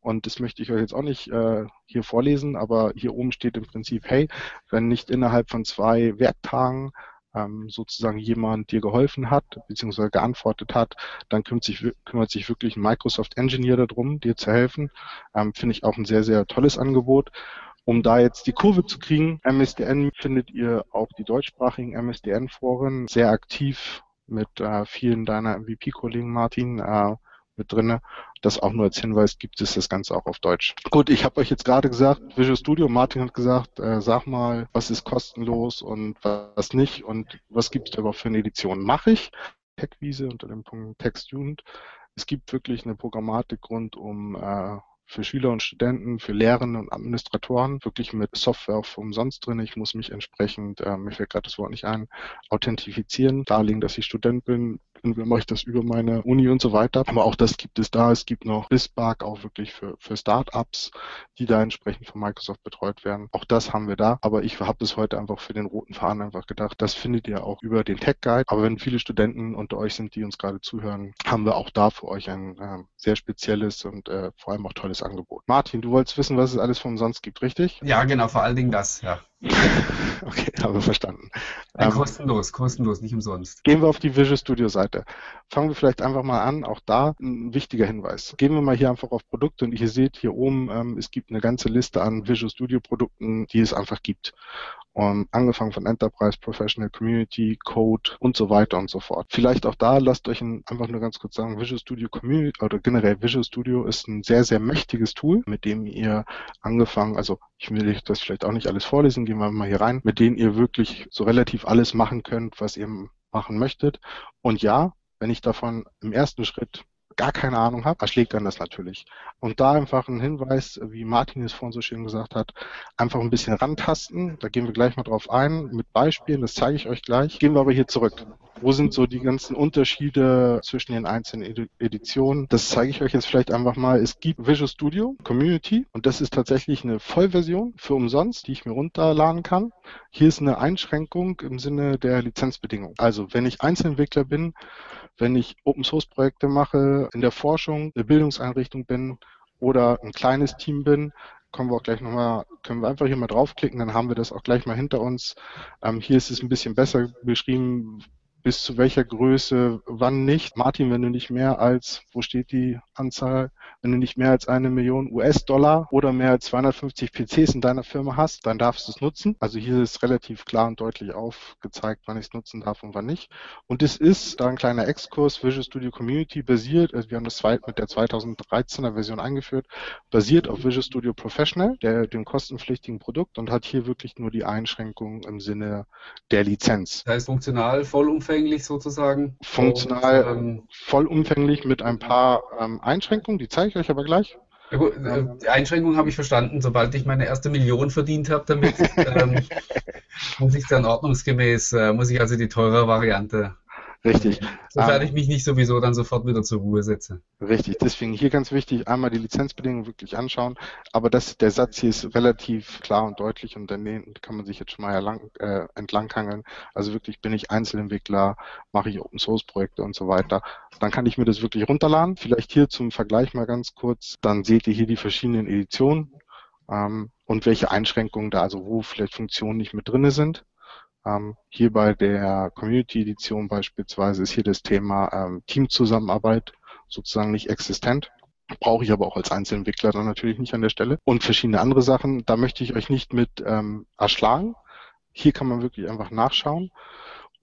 C: und das möchte ich euch jetzt auch nicht äh, hier vorlesen, aber hier oben steht im Prinzip, hey, wenn nicht innerhalb von zwei Werktagen ähm, sozusagen jemand dir geholfen hat, beziehungsweise geantwortet hat, dann kümmert sich, kümmert sich wirklich ein Microsoft Engineer darum, dir zu helfen. Ähm, Finde ich auch ein sehr, sehr tolles Angebot. Um da jetzt die Kurve zu kriegen, MSDN findet ihr auch die deutschsprachigen MSDN-Foren sehr aktiv mit äh, vielen deiner MVP-Kollegen, Martin, äh, mit drinne. Das auch nur als Hinweis gibt es das Ganze auch auf Deutsch. Gut, ich habe euch jetzt gerade gesagt, Visual Studio, Martin hat gesagt, äh, sag mal, was ist kostenlos und was nicht und was gibt es überhaupt für eine Edition? Mache ich. TechVise unter dem Punkt TextUnit. Es gibt wirklich eine Programmatik rund um äh, für Schüler und Studenten, für Lehrende und Administratoren, wirklich mit Software umsonst drin. Ich muss mich entsprechend, äh, mir fällt gerade das Wort nicht ein, authentifizieren, darlegen, dass ich Student bin, entweder mache ich das über meine Uni und so weiter. Aber auch das gibt es da. Es gibt noch BizBark auch wirklich für, für Startups, die da entsprechend von Microsoft betreut werden. Auch das haben wir da. Aber ich habe es heute einfach für den roten Faden einfach gedacht. Das findet ihr auch über den Tech Guide. Aber wenn viele Studenten unter euch sind, die uns gerade zuhören, haben wir auch da für euch ein äh, sehr spezielles und äh, vor allem auch tolles Angebot. Martin, du wolltest wissen, was es alles von umsonst gibt, richtig?
B: Ja, genau, vor allen Dingen das, ja.
C: okay, habe verstanden.
B: Ähm, kostenlos, kostenlos, nicht umsonst.
C: Gehen wir auf die Visual Studio Seite. Fangen wir vielleicht einfach mal an. Auch da ein wichtiger Hinweis. Gehen wir mal hier einfach auf Produkte und ihr seht hier oben, ähm, es gibt eine ganze Liste an Visual Studio Produkten, die es einfach gibt. Und angefangen von Enterprise, Professional Community, Code und so weiter und so fort. Vielleicht auch da, lasst euch ein, einfach nur ganz kurz sagen, Visual Studio Community oder generell Visual Studio ist ein sehr, sehr mächtiges Tool, mit dem ihr angefangen, also ich will das vielleicht auch nicht alles vorlesen, gehen wir mal hier rein, mit denen ihr wirklich so relativ alles machen könnt, was ihr machen möchtet. Und ja, wenn ich davon im ersten Schritt gar keine Ahnung habe, erschlägt dann das natürlich. Und da einfach ein Hinweis, wie Martin es vorhin so schön gesagt hat, einfach ein bisschen rantasten. Da gehen wir gleich mal drauf ein mit Beispielen, das zeige ich euch gleich. Gehen wir aber hier zurück. Wo sind so die ganzen Unterschiede zwischen den einzelnen Editionen? Das zeige ich euch jetzt vielleicht einfach mal. Es gibt Visual Studio Community und das ist tatsächlich eine Vollversion für umsonst, die ich mir runterladen kann. Hier ist eine Einschränkung im Sinne der Lizenzbedingungen. Also wenn ich Einzelentwickler bin, wenn ich Open Source Projekte mache, in der Forschung, eine Bildungseinrichtung bin oder ein kleines Team bin, kommen wir auch gleich nochmal, können wir einfach hier mal draufklicken, dann haben wir das auch gleich mal hinter uns. Ähm, hier ist es ein bisschen besser beschrieben, bis zu welcher Größe, wann nicht. Martin, wenn du nicht mehr als, wo steht die Anzahl, wenn du nicht mehr als eine Million US-Dollar oder mehr als 250 PCs in deiner Firma hast, dann darfst du es nutzen. Also hier ist relativ klar und deutlich aufgezeigt, wann ich es nutzen darf und wann nicht. Und es ist da ein kleiner Exkurs, Visual Studio Community basiert, also wir haben das mit der 2013er Version eingeführt, basiert auf Visual Studio Professional, der, dem kostenpflichtigen Produkt und hat hier wirklich nur die Einschränkungen im Sinne der Lizenz.
B: Das heißt funktional vollumfänglich vollumfänglich sozusagen.
C: Funktional und, ähm, vollumfänglich mit ein paar ähm, Einschränkungen, die zeige ich euch aber gleich.
B: Äh, die Einschränkung habe ich verstanden. Sobald ich meine erste Million verdient habe damit, ähm, muss ich dann ordnungsgemäß, äh, muss ich also die teure Variante
C: Richtig.
B: Sofern ähm, ich mich nicht sowieso dann sofort wieder zur Ruhe setze.
C: Richtig. Deswegen hier ganz wichtig, einmal die Lizenzbedingungen wirklich anschauen. Aber das, der Satz hier ist relativ klar und deutlich und dann kann man sich jetzt schon mal lang, äh, entlanghangeln. Also wirklich bin ich Einzelentwickler, mache ich Open Source Projekte und so weiter. Dann kann ich mir das wirklich runterladen. Vielleicht hier zum Vergleich mal ganz kurz. Dann seht ihr hier die verschiedenen Editionen ähm, und welche Einschränkungen da, also wo vielleicht Funktionen nicht mit drinne sind. Ähm, hier bei der Community-Edition beispielsweise ist hier das Thema ähm, Teamzusammenarbeit sozusagen nicht existent. Brauche ich aber auch als Einzelentwickler dann natürlich nicht an der Stelle. Und verschiedene andere Sachen, da möchte ich euch nicht mit ähm, erschlagen. Hier kann man wirklich einfach nachschauen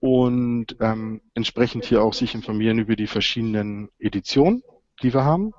C: und ähm, entsprechend hier auch sich informieren über die verschiedenen Editionen, die wir haben.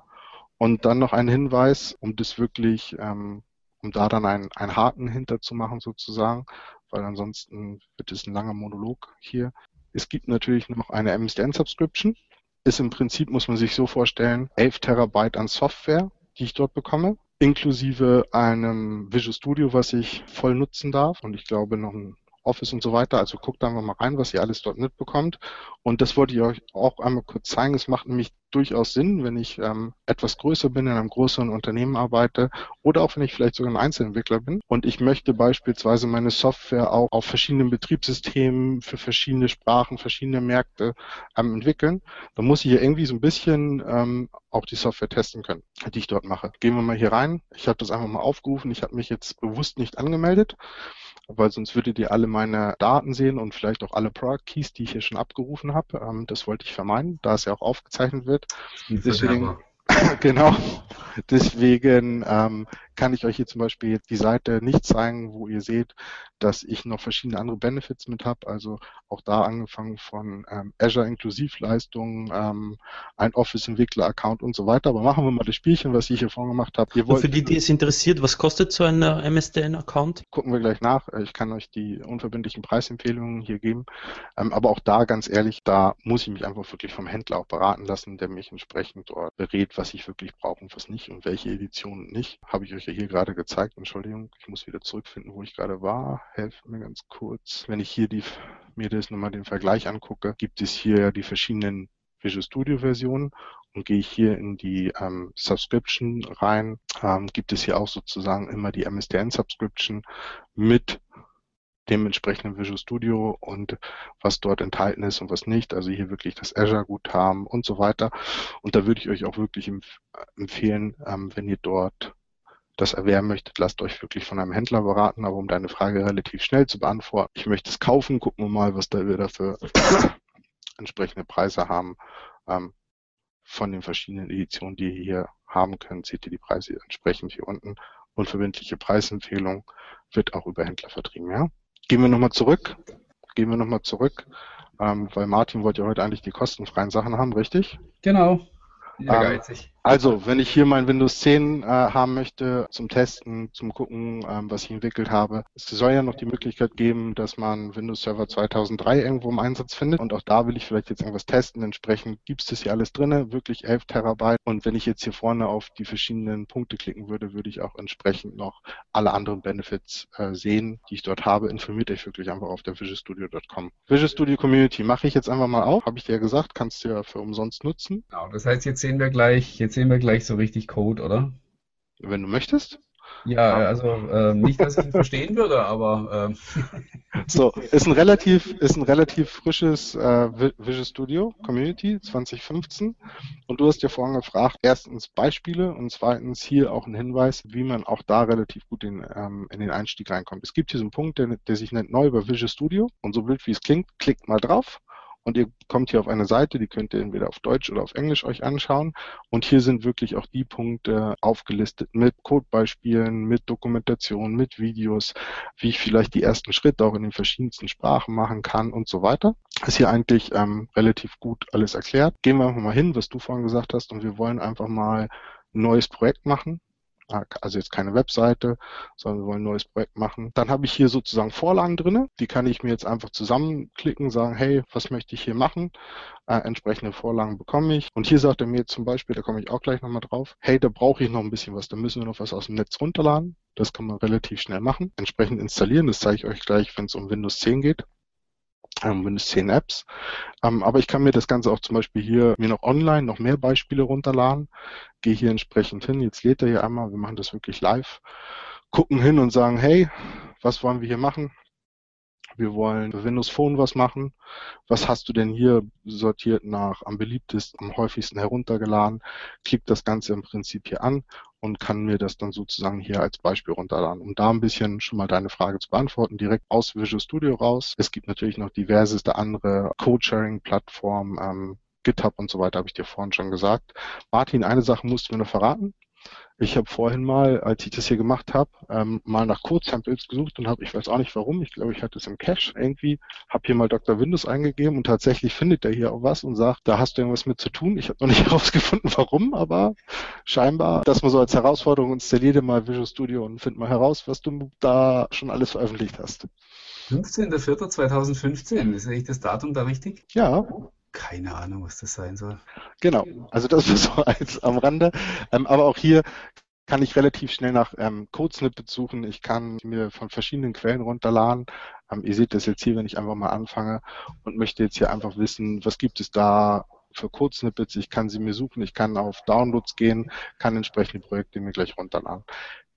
C: Und dann noch ein Hinweis, um das wirklich, ähm, um da dann einen, einen Haken hinterzumachen sozusagen weil ansonsten wird es ein langer Monolog hier. Es gibt natürlich noch eine MSDN-Subscription. Ist im Prinzip, muss man sich so vorstellen, 11 Terabyte an Software, die ich dort bekomme, inklusive einem Visual Studio, was ich voll nutzen darf und ich glaube noch ein Office und so weiter. Also guckt da mal rein, was ihr alles dort mitbekommt. Und das wollte ich euch auch einmal kurz zeigen. Es macht nämlich durchaus Sinn, wenn ich ähm, etwas größer bin, in einem größeren Unternehmen arbeite oder auch wenn ich vielleicht sogar ein Einzelentwickler bin und ich möchte beispielsweise meine Software auch auf verschiedenen Betriebssystemen für verschiedene Sprachen, verschiedene Märkte ähm, entwickeln, dann muss ich ja irgendwie so ein bisschen ähm, auch die Software testen können, die ich dort mache. Gehen wir mal hier rein. Ich habe das einfach mal aufgerufen. Ich habe mich jetzt bewusst nicht angemeldet weil sonst würdet ihr alle meine Daten sehen und vielleicht auch alle Product Keys, die ich hier schon abgerufen habe. Ähm, das wollte ich vermeiden, da es ja auch aufgezeichnet wird. Deswegen, genau. Deswegen ähm, kann ich euch hier zum Beispiel jetzt die Seite nicht zeigen, wo ihr seht, dass ich noch verschiedene andere Benefits mit habe. Also auch da angefangen von ähm, Azure Inklusivleistungen, ähm, ein Office-Entwickler-Account und so weiter. Aber machen wir mal das Spielchen, was ich hier vorhin gemacht habe.
A: Für die, die es interessiert, was kostet so ein äh, MSDN-Account?
C: Gucken wir gleich nach. Ich kann euch die unverbindlichen Preisempfehlungen hier geben. Ähm, aber auch da ganz ehrlich, da muss ich mich einfach wirklich vom Händler auch beraten lassen, der mich entsprechend dort berät, was ich wirklich brauche und was nicht und welche Edition nicht. Habe ich euch ja hier gerade gezeigt. Entschuldigung, ich muss wieder zurückfinden, wo ich gerade war. Helft mir ganz kurz. Wenn ich hier die, mir das nochmal den Vergleich angucke, gibt es hier ja die verschiedenen Visual Studio Versionen und gehe ich hier in die ähm, Subscription rein, ähm, gibt es hier auch sozusagen immer die MSDN Subscription mit dem entsprechenden Visual Studio und was dort enthalten ist und was nicht. Also hier wirklich das Azure-Guthaben und so weiter. Und da würde ich euch auch wirklich empf empfehlen, ähm, wenn ihr dort das erwerben möchtet, lasst euch wirklich von einem Händler beraten. Aber um deine Frage relativ schnell zu beantworten, ich möchte es kaufen, gucken wir mal, was da wir dafür entsprechende Preise haben. Ähm, von den verschiedenen Editionen, die ihr hier haben könnt, seht ihr die Preise entsprechend hier unten. Unverbindliche Preisempfehlung wird auch über Händler vertrieben, ja? Gehen wir nochmal zurück. Gehen wir nochmal zurück, ähm, weil Martin wollte ja heute eigentlich die kostenfreien Sachen haben, richtig?
B: Genau.
C: Ja, ähm, geizig. Also, wenn ich hier mein Windows 10 äh, haben möchte zum Testen, zum Gucken, ähm, was ich entwickelt habe, es soll ja noch die Möglichkeit geben, dass man Windows Server 2003 irgendwo im Einsatz findet. Und auch da will ich vielleicht jetzt irgendwas testen. Entsprechend gibt es das hier alles drinne, wirklich 11 Terabyte. Und wenn ich jetzt hier vorne auf die verschiedenen Punkte klicken würde, würde ich auch entsprechend noch alle anderen Benefits äh, sehen, die ich dort habe. Informiert euch wirklich einfach auf der visualstudio.com. Visual Studio Community mache ich jetzt einfach mal auf. Habe ich dir ja gesagt, kannst du ja für umsonst nutzen.
B: Genau, das heißt, jetzt sehen wir gleich, jetzt sehen wir gleich so richtig Code, oder?
C: Wenn du möchtest.
B: Ja, also äh, nicht, dass ich ihn verstehen würde, aber
C: äh. so ist ein relativ ist ein relativ frisches äh, Visual Studio Community 2015 und du hast ja vorhin gefragt, erstens Beispiele und zweitens hier auch ein Hinweis, wie man auch da relativ gut in, ähm, in den Einstieg reinkommt. Es gibt hier so einen Punkt, der, der sich nennt neu über Visual Studio und so blöd wie es klingt, klickt mal drauf und ihr kommt hier auf eine Seite, die könnt ihr entweder auf Deutsch oder auf Englisch euch anschauen. Und hier sind wirklich auch die Punkte aufgelistet mit Codebeispielen, mit Dokumentation, mit Videos, wie ich vielleicht die ersten Schritte auch in den verschiedensten Sprachen machen kann und so weiter. Ist hier eigentlich ähm, relativ gut alles erklärt. Gehen wir einfach mal hin, was du vorhin gesagt hast, und wir wollen einfach mal ein neues Projekt machen. Also jetzt keine Webseite, sondern wir wollen ein neues Projekt machen. Dann habe ich hier sozusagen Vorlagen drinne, die kann ich mir jetzt einfach zusammenklicken, sagen, hey, was möchte ich hier machen? Äh, entsprechende Vorlagen bekomme ich. Und hier sagt er mir zum Beispiel, da komme ich auch gleich nochmal drauf, hey, da brauche ich noch ein bisschen was, da müssen wir noch was aus dem Netz runterladen. Das kann man relativ schnell machen. Entsprechend installieren, das zeige ich euch gleich, wenn es um Windows 10 geht Windows 10 Apps. Ähm, aber ich kann mir das Ganze auch zum Beispiel hier mir noch online noch mehr Beispiele runterladen. Gehe hier entsprechend hin. Jetzt lädt er hier einmal. Wir machen das wirklich live. Gucken hin und sagen, hey, was wollen wir hier machen? Wir wollen für Windows Phone was machen. Was hast du denn hier sortiert nach am beliebtesten, am häufigsten heruntergeladen? Klick das Ganze im Prinzip hier an und kann mir das dann sozusagen hier als Beispiel runterladen. Um da ein bisschen schon mal deine Frage zu beantworten, direkt aus Visual Studio raus. Es gibt natürlich noch diverseste andere Code-Sharing-Plattformen, ähm, GitHub und so weiter, habe ich dir vorhin schon gesagt. Martin, eine Sache musst du mir noch verraten. Ich habe vorhin mal, als ich das hier gemacht habe, ähm, mal nach Code-Samples gesucht und habe, ich weiß auch nicht warum, ich glaube, ich hatte es im Cache irgendwie, habe hier mal Dr. Windows eingegeben und tatsächlich findet er hier auch was und sagt, da hast du irgendwas mit zu tun. Ich habe noch nicht herausgefunden, warum, aber scheinbar, dass man so als Herausforderung installier dir mal Visual Studio und find mal heraus, was du da schon alles veröffentlicht hast.
B: 15.04.2015, ist eigentlich das Datum da richtig?
C: Ja.
B: Keine Ahnung, was das sein soll.
C: Genau, also das ist so als am Rande. Ähm, aber auch hier kann ich relativ schnell nach ähm, Codesnippets suchen. Ich kann mir von verschiedenen Quellen runterladen. Ähm, ihr seht das jetzt hier, wenn ich einfach mal anfange und möchte jetzt hier einfach wissen, was gibt es da für Codesnippets. Ich kann sie mir suchen, ich kann auf Downloads gehen, kann entsprechende Projekte mir gleich runterladen.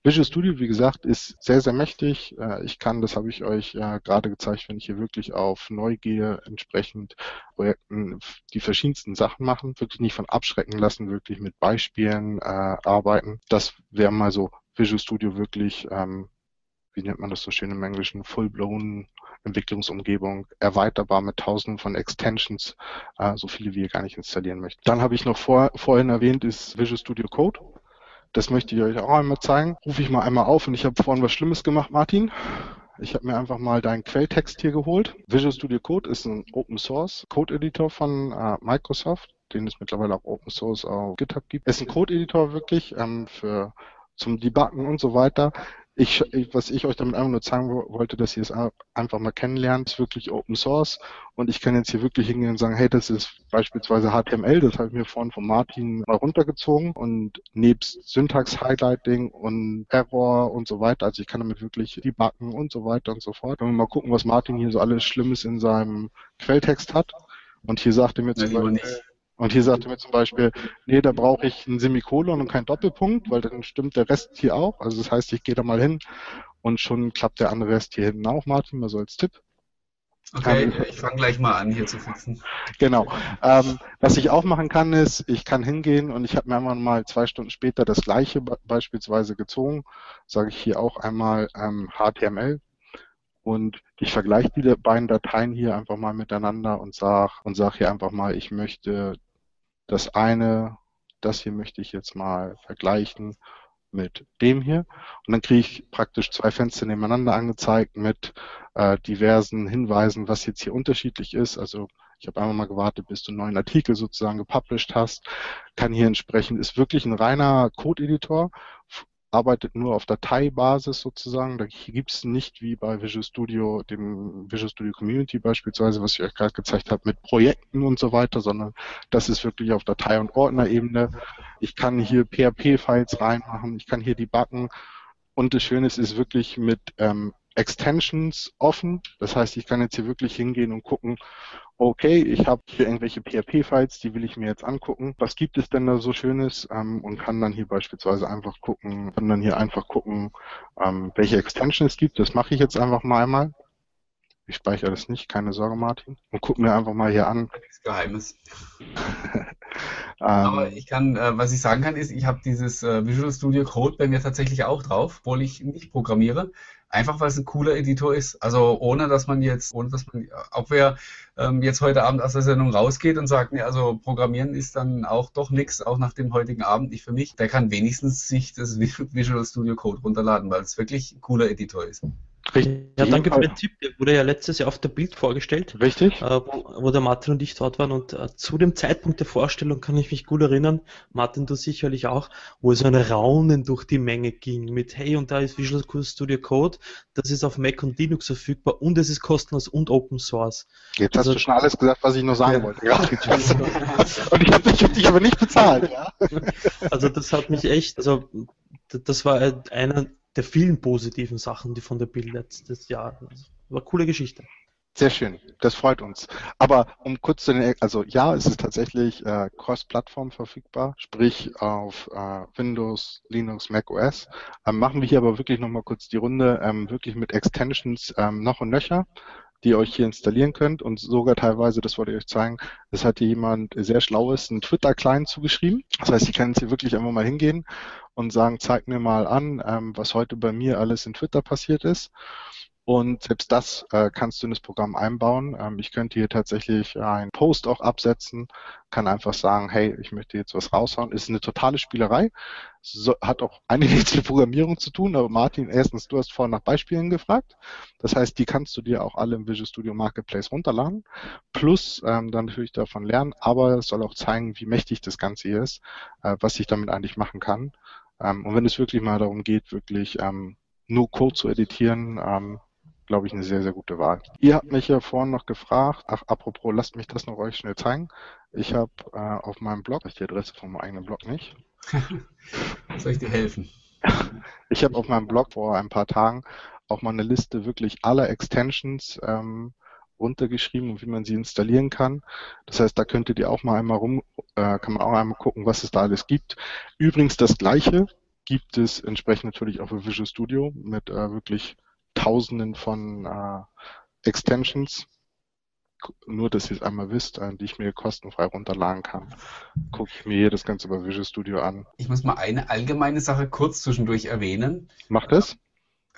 C: Visual Studio, wie gesagt, ist sehr, sehr mächtig. Äh, ich kann, das habe ich euch gerade gezeigt, wenn ich hier wirklich auf neu gehe, entsprechend Projekten die verschiedensten Sachen machen, wirklich nicht von abschrecken lassen, wirklich mit Beispielen äh, arbeiten. Das wäre mal so Visual Studio wirklich, ähm, wie nennt man das so schön im Englischen, full-blown Entwicklungsumgebung, erweiterbar mit tausenden von Extensions, äh, so viele wie ihr gar nicht installieren möchtet. Dann habe ich noch vor, vorhin erwähnt, ist Visual Studio Code. Das möchte ich euch auch einmal zeigen. Rufe ich mal einmal auf und ich habe vorhin was Schlimmes gemacht, Martin. Ich habe mir einfach mal deinen Quelltext hier geholt. Visual Studio Code ist ein Open Source Code Editor von äh, Microsoft, den es mittlerweile auch Open Source auf GitHub gibt. Es ist ein Code Editor wirklich ähm, für zum Debuggen und so weiter. Ich, was ich euch damit einfach nur zeigen wollte, dass ihr es einfach mal kennenlernt, ist wirklich Open Source. Und ich kann jetzt hier wirklich hingehen und sagen, hey, das ist beispielsweise HTML, das habe ich mir vorhin von Martin mal runtergezogen. Und nebst Syntax-Highlighting und Error und so weiter, also ich kann damit wirklich debuggen und so weiter und so fort. Wenn wir mal gucken, was Martin hier so alles Schlimmes in seinem Quelltext hat. Und hier sagt er mir zum Beispiel, und hier sagte mir zum Beispiel, nee, da brauche ich ein Semikolon und kein Doppelpunkt, weil dann stimmt der Rest hier auch. Also das heißt, ich gehe da mal hin und schon klappt der andere Rest hier hinten auch, Martin, mal so als Tipp.
B: Okay, ähm, ich fange gleich mal an, hier zu fixen.
C: Genau. Ähm, was ich auch machen kann, ist, ich kann hingehen und ich habe mir einmal mal zwei Stunden später das gleiche beispielsweise gezogen, sage ich hier auch einmal ähm, HTML und ich vergleiche die beiden Dateien hier einfach mal miteinander und sage und sag hier einfach mal, ich möchte das eine, das hier möchte ich jetzt mal vergleichen mit dem hier. Und dann kriege ich praktisch zwei Fenster nebeneinander angezeigt mit äh, diversen Hinweisen, was jetzt hier unterschiedlich ist. Also ich habe einmal mal gewartet, bis du einen neuen Artikel sozusagen gepublished hast. Kann hier entsprechend, ist wirklich ein reiner Code-Editor, arbeitet nur auf Dateibasis sozusagen. Da gibt es nicht wie bei Visual Studio, dem Visual Studio Community beispielsweise, was ich euch gerade gezeigt habe, mit Projekten und so weiter, sondern das ist wirklich auf Datei- und Ordnerebene. Ich kann hier PHP-Files reinmachen, ich kann hier debuggen und das Schöne ist, ist wirklich mit ähm, Extensions offen. Das heißt, ich kann jetzt hier wirklich hingehen und gucken, okay, ich habe hier irgendwelche PHP-Files, die will ich mir jetzt angucken. Was gibt es denn da so Schönes? Ähm, und kann dann hier beispielsweise einfach gucken, kann dann hier einfach gucken, ähm, welche Extension es gibt. Das mache ich jetzt einfach mal einmal. Ich speichere das nicht, keine Sorge, Martin. Und guck mir einfach mal hier an.
B: Nichts Geheimes. Aber ähm, ich kann, äh, was ich sagen kann, ist, ich habe dieses äh, Visual Studio Code bei mir tatsächlich auch drauf, obwohl ich nicht programmiere. Einfach weil es ein cooler Editor ist. Also ohne dass man jetzt, ohne dass man, auch wer ähm, jetzt heute Abend aus der Sendung rausgeht und sagt, nee, also Programmieren ist dann auch doch nichts, auch nach dem heutigen Abend nicht für mich, der kann wenigstens sich das Visual Studio Code runterladen, weil es wirklich ein cooler Editor ist.
A: Richtig. Ja, danke für den Tipp. Der wurde ja letztes Jahr auf der Bild vorgestellt.
C: Richtig.
A: Äh, wo, wo, der Martin und ich dort waren. Und äh, zu dem Zeitpunkt der Vorstellung kann ich mich gut erinnern, Martin, du sicherlich auch, wo so ein Raunen durch die Menge ging mit, hey, und da ist Visual Studio Code, das ist auf Mac und Linux verfügbar und es ist kostenlos und Open Source.
C: Jetzt also, hast du schon alles gesagt, was ich noch sagen ja. wollte. Ja. und ich habe dich aber nicht bezahlt. Ja?
A: Also das hat mich echt, also das war einer der vielen positiven Sachen, die von der Bild letztes Jahr. Also, war eine coole Geschichte.
C: Sehr schön, das freut uns. Aber um kurz zu den, also ja, es ist tatsächlich äh, cross-Plattform verfügbar, sprich auf äh, Windows, Linux, Mac OS. Ähm, machen wir hier aber wirklich nochmal kurz die Runde, ähm, wirklich mit Extensions ähm, noch und nöcher die ihr euch hier installieren könnt und sogar teilweise, das wollte ich euch zeigen, es hat jemand sehr schlaues einen Twitter-Client zugeschrieben. Das heißt, ich kann jetzt hier wirklich einfach mal hingehen und sagen, zeig mir mal an, ähm, was heute bei mir alles in Twitter passiert ist. Und selbst das äh, kannst du in das Programm einbauen. Ähm, ich könnte hier tatsächlich einen Post auch absetzen, kann einfach sagen, hey, ich möchte jetzt was raushauen. Ist eine totale Spielerei. So, hat auch einiges mit Programmierung zu tun, aber Martin, erstens, du hast vorhin nach Beispielen gefragt. Das heißt, die kannst du dir auch alle im Visual Studio Marketplace runterladen. Plus ähm, dann natürlich davon lernen, aber es soll auch zeigen, wie mächtig das Ganze hier ist, äh, was ich damit eigentlich machen kann. Ähm, und wenn es wirklich mal darum geht, wirklich ähm, nur Code zu editieren, ähm, glaube ich, eine sehr, sehr gute Wahl. Ihr habt mich ja vorhin noch gefragt, ach, apropos, lasst mich das noch euch schnell zeigen. Ich habe äh, auf meinem Blog, ich die Adresse von meinem eigenen Blog nicht.
B: Soll ich dir helfen?
C: Ich habe auf meinem Blog vor ein paar Tagen auch mal eine Liste wirklich aller Extensions ähm, runtergeschrieben und wie man sie installieren kann. Das heißt, da könntet ihr auch mal einmal rum, äh, kann man auch einmal gucken, was es da alles gibt. Übrigens das gleiche gibt es entsprechend natürlich auch für Visual Studio mit äh, wirklich Tausenden von äh, Extensions. Nur, dass ihr es einmal wisst, äh, die ich mir kostenfrei runterladen kann. Gucke ich mir das Ganze bei Visual Studio an.
B: Ich muss mal eine allgemeine Sache kurz zwischendurch erwähnen.
C: Macht es?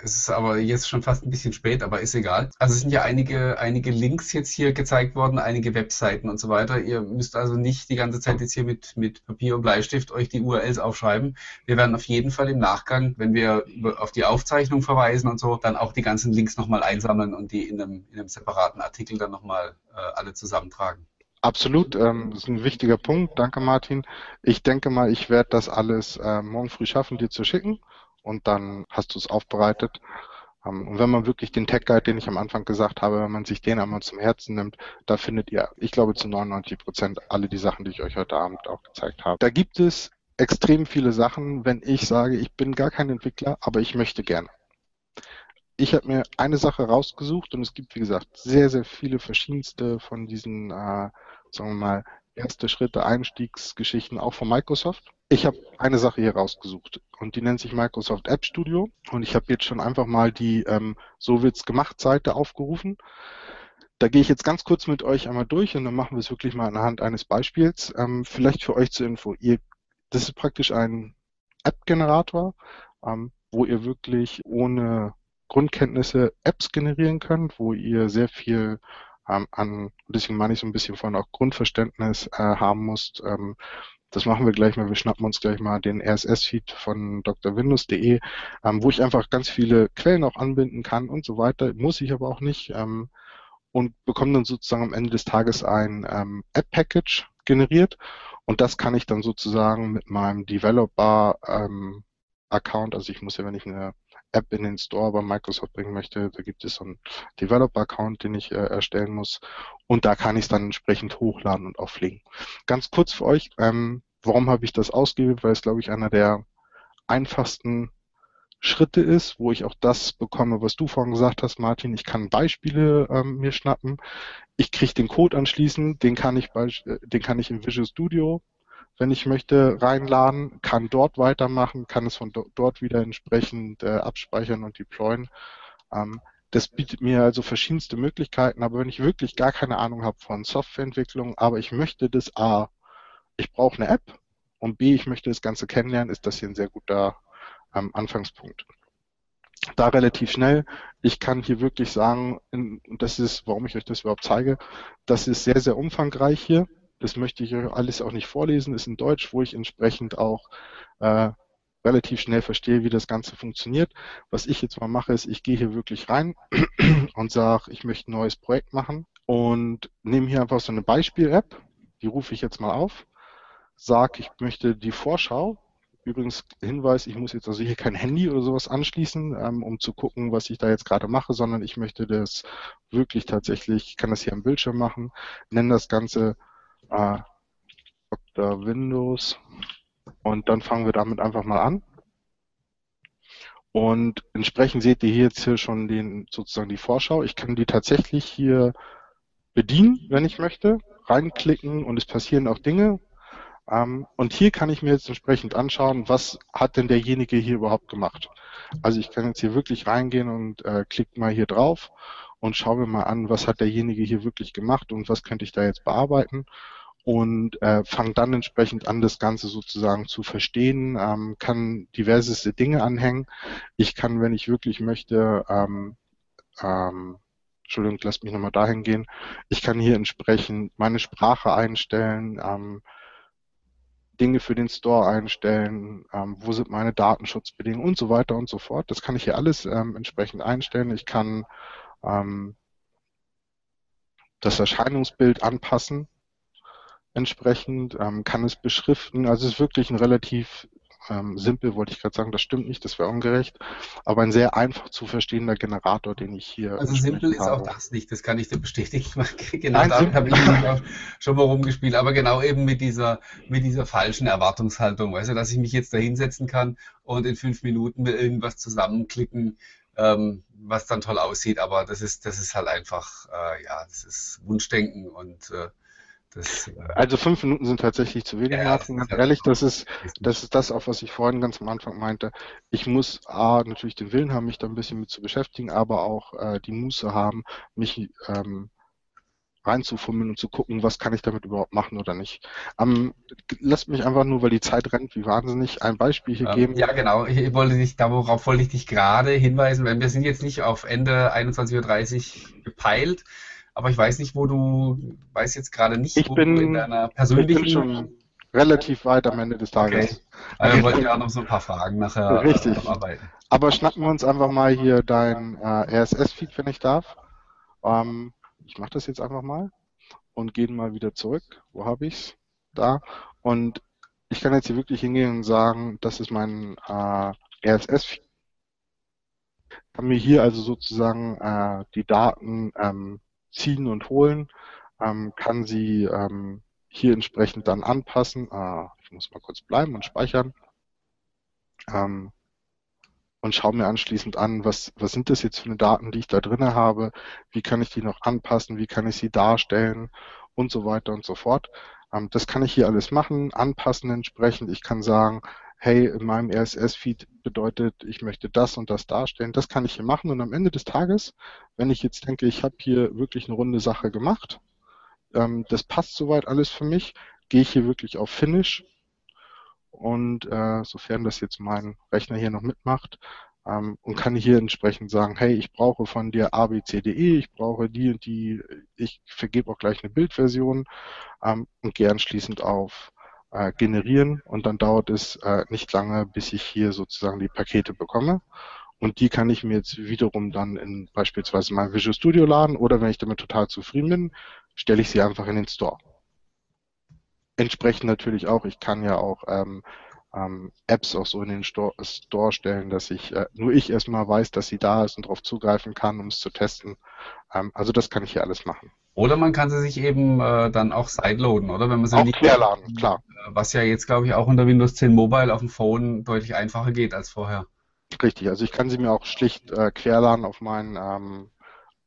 B: Es ist aber jetzt schon fast ein bisschen spät, aber ist egal. Also es sind ja einige, einige Links jetzt hier gezeigt worden, einige Webseiten und so weiter. Ihr müsst also nicht die ganze Zeit jetzt hier mit, mit Papier und Bleistift euch die URLs aufschreiben. Wir werden auf jeden Fall im Nachgang, wenn wir auf die Aufzeichnung verweisen und so, dann auch die ganzen Links nochmal einsammeln und die in einem, in einem separaten Artikel dann nochmal äh, alle zusammentragen.
C: Absolut, ähm, das ist ein wichtiger Punkt. Danke, Martin. Ich denke mal, ich werde das alles äh, morgen früh schaffen, dir zu schicken und dann hast du es aufbereitet. Ähm, und wenn man wirklich den Tech Guide, den ich am Anfang gesagt habe, wenn man sich den einmal zum Herzen nimmt, da findet ihr, ich glaube, zu 99 Prozent alle die Sachen, die ich euch heute Abend auch gezeigt habe. Da gibt es extrem viele Sachen, wenn ich sage, ich bin gar kein Entwickler, aber ich möchte gerne. Ich habe mir eine Sache rausgesucht und es gibt, wie gesagt, sehr, sehr viele verschiedenste von diesen, äh, sagen wir mal, erste Schritte, Einstiegsgeschichten auch von Microsoft. Ich habe eine Sache hier rausgesucht und die nennt sich Microsoft App Studio und ich habe jetzt schon einfach mal die ähm, So wird's gemacht Seite aufgerufen. Da gehe ich jetzt ganz kurz mit euch einmal durch und dann machen wir es wirklich mal anhand eines Beispiels. Ähm, vielleicht für euch zur Info. Ihr, das ist praktisch ein App-Generator, ähm, wo ihr wirklich ohne Grundkenntnisse Apps generieren könnt, wo ihr sehr viel ähm, an, deswegen meine ich so ein bisschen von auch Grundverständnis äh, haben musst. Ähm, das machen wir gleich mal. Wir schnappen uns gleich mal den RSS-Feed von drwindows.de, ähm, wo ich einfach ganz viele Quellen auch anbinden kann und so weiter. Muss ich aber auch nicht. Ähm, und bekomme dann sozusagen am Ende des Tages ein ähm, App-Package generiert. Und das kann ich dann sozusagen mit meinem Developer ähm, also ich muss ja, wenn ich eine App in den Store bei Microsoft bringen möchte, da gibt es so einen Developer-Account, den ich äh, erstellen muss und da kann ich es dann entsprechend hochladen und auch pflegen. Ganz kurz für euch, ähm, warum habe ich das ausgewählt? Weil es, glaube ich, einer der einfachsten Schritte ist, wo ich auch das bekomme, was du vorhin gesagt hast, Martin. Ich kann Beispiele ähm, mir schnappen. Ich kriege den Code anschließen, den kann ich, äh, den kann ich in Visual Studio wenn ich möchte, reinladen, kann dort weitermachen, kann es von do dort wieder entsprechend äh, abspeichern und deployen. Ähm, das bietet mir also verschiedenste Möglichkeiten, aber wenn ich wirklich gar keine Ahnung habe von Softwareentwicklung, aber ich möchte das A, ich brauche eine App und B, ich möchte das Ganze kennenlernen, ist das hier ein sehr guter ähm, Anfangspunkt. Da relativ schnell. Ich kann hier wirklich sagen, und das ist, warum ich euch das überhaupt zeige, das ist sehr, sehr umfangreich hier. Das möchte ich alles auch nicht vorlesen, ist in Deutsch, wo ich entsprechend auch äh, relativ schnell verstehe, wie das Ganze funktioniert. Was ich jetzt mal mache, ist, ich gehe hier wirklich rein und sage, ich möchte ein neues Projekt machen und nehme hier einfach so eine Beispiel-App, die rufe ich jetzt mal auf, sage, ich möchte die Vorschau. Übrigens Hinweis, ich muss jetzt also hier kein Handy oder sowas anschließen, ähm, um zu gucken, was ich da jetzt gerade mache, sondern ich möchte das wirklich tatsächlich, ich kann das hier am Bildschirm machen, nenne das Ganze äh, Dr. Windows und dann fangen wir damit einfach mal an. Und entsprechend seht ihr hier jetzt hier schon den, sozusagen die Vorschau. Ich kann die tatsächlich hier bedienen, wenn ich möchte, reinklicken und es passieren auch Dinge. Ähm, und hier kann ich mir jetzt entsprechend anschauen, was hat denn derjenige hier überhaupt gemacht. Also ich kann jetzt hier wirklich reingehen und äh, klicke mal hier drauf und schaue mir mal an, was hat derjenige hier wirklich gemacht und was könnte ich da jetzt bearbeiten und äh, fange dann entsprechend an, das Ganze sozusagen zu verstehen, ähm, kann diverseste Dinge anhängen. Ich kann, wenn ich wirklich möchte, ähm, ähm, Entschuldigung, lasst mich nochmal dahin gehen, ich kann hier entsprechend meine Sprache einstellen, ähm, Dinge für den Store einstellen, ähm, wo sind meine Datenschutzbedingungen und so weiter und so fort. Das kann ich hier alles ähm, entsprechend einstellen. Ich kann ähm, das Erscheinungsbild anpassen entsprechend, ähm, kann es beschriften. Also es ist wirklich ein relativ ähm, simpel, wollte ich gerade sagen, das stimmt nicht, das wäre ungerecht, aber ein sehr einfach zu verstehender Generator, den ich hier.
B: Also simpel ist auch das nicht, das kann ich dir bestätigen. genau Nein, damit habe ich auch schon mal rumgespielt, aber genau eben mit dieser, mit dieser falschen Erwartungshaltung, weißt du, dass ich mich jetzt da hinsetzen kann und in fünf Minuten mir irgendwas zusammenklicken, ähm, was dann toll aussieht, aber das ist, das ist halt einfach, äh, ja, das ist Wunschdenken und äh,
C: das, äh, also fünf Minuten sind tatsächlich zu wenig, ja, Martin, ganz ehrlich. Das ist, das ist das auch, was ich vorhin ganz am Anfang meinte. Ich muss A, natürlich den Willen haben, mich da ein bisschen mit zu beschäftigen, aber auch äh, die Muße haben, mich ähm, reinzufummeln und zu gucken, was kann ich damit überhaupt machen oder nicht. Ähm, lasst mich einfach nur, weil die Zeit rennt, wie wahnsinnig, ein Beispiel hier ähm, geben.
B: Ja, genau. Ich wollte dich, darauf wollte ich dich gerade hinweisen, weil wir sind jetzt nicht auf Ende 21.30 Uhr gepeilt. Aber ich weiß nicht, wo du, weiß jetzt gerade nicht,
C: ich
B: wo
C: bin,
B: du in deiner persönlichen.
C: Ich bin schon relativ weit am Ende des Tages.
B: Okay. Also wollte ich auch noch so ein paar Fragen nachher
C: Richtig. abarbeiten. Aber schnappen wir uns einfach mal hier dein äh, RSS-Feed, wenn ich darf. Ähm, ich mache das jetzt einfach mal und gehen mal wieder zurück. Wo habe ich's? Da. Und ich kann jetzt hier wirklich hingehen und sagen, das ist mein äh, RSS kann mir hier also sozusagen äh, die Daten ähm, ziehen und holen, ähm, kann sie ähm, hier entsprechend dann anpassen. Äh, ich muss mal kurz bleiben und speichern. Ähm, und schaue mir anschließend an, was, was sind das jetzt für eine Daten, die ich da drinne habe, wie kann ich die noch anpassen, wie kann ich sie darstellen und so weiter und so fort. Ähm, das kann ich hier alles machen, anpassen entsprechend. Ich kann sagen, hey, in meinem RSS-Feed bedeutet, ich möchte das und das darstellen. Das kann ich hier machen und am Ende des Tages, wenn ich jetzt denke, ich habe hier wirklich eine runde Sache gemacht, ähm, das passt soweit alles für mich, gehe ich hier wirklich auf Finish und äh, sofern das jetzt mein Rechner hier noch mitmacht ähm, und kann hier entsprechend sagen, hey, ich brauche von dir abcde, ich brauche die und die, ich vergebe auch gleich eine Bildversion ähm, und gehe anschließend auf äh, generieren und dann dauert es äh, nicht lange, bis ich hier sozusagen die Pakete bekomme. Und die kann ich mir jetzt wiederum dann in beispielsweise mein Visual Studio laden oder wenn ich damit total zufrieden bin, stelle ich sie einfach in den Store. Entsprechend natürlich auch, ich kann ja auch ähm, ähm, Apps auch so in den Store, Store stellen, dass ich äh, nur ich erstmal weiß, dass sie da ist und darauf zugreifen kann, um es zu testen. Ähm, also das kann ich hier alles machen.
B: Oder man kann sie sich eben äh, dann auch sideloaden, oder? Wenn man sie
C: auch
B: nicht
C: querladen, klar.
B: Äh, was ja jetzt, glaube ich, auch unter Windows 10 Mobile auf dem Phone deutlich einfacher geht als vorher.
C: Richtig, also ich kann sie mir auch schlicht äh, querladen auf meinen ähm,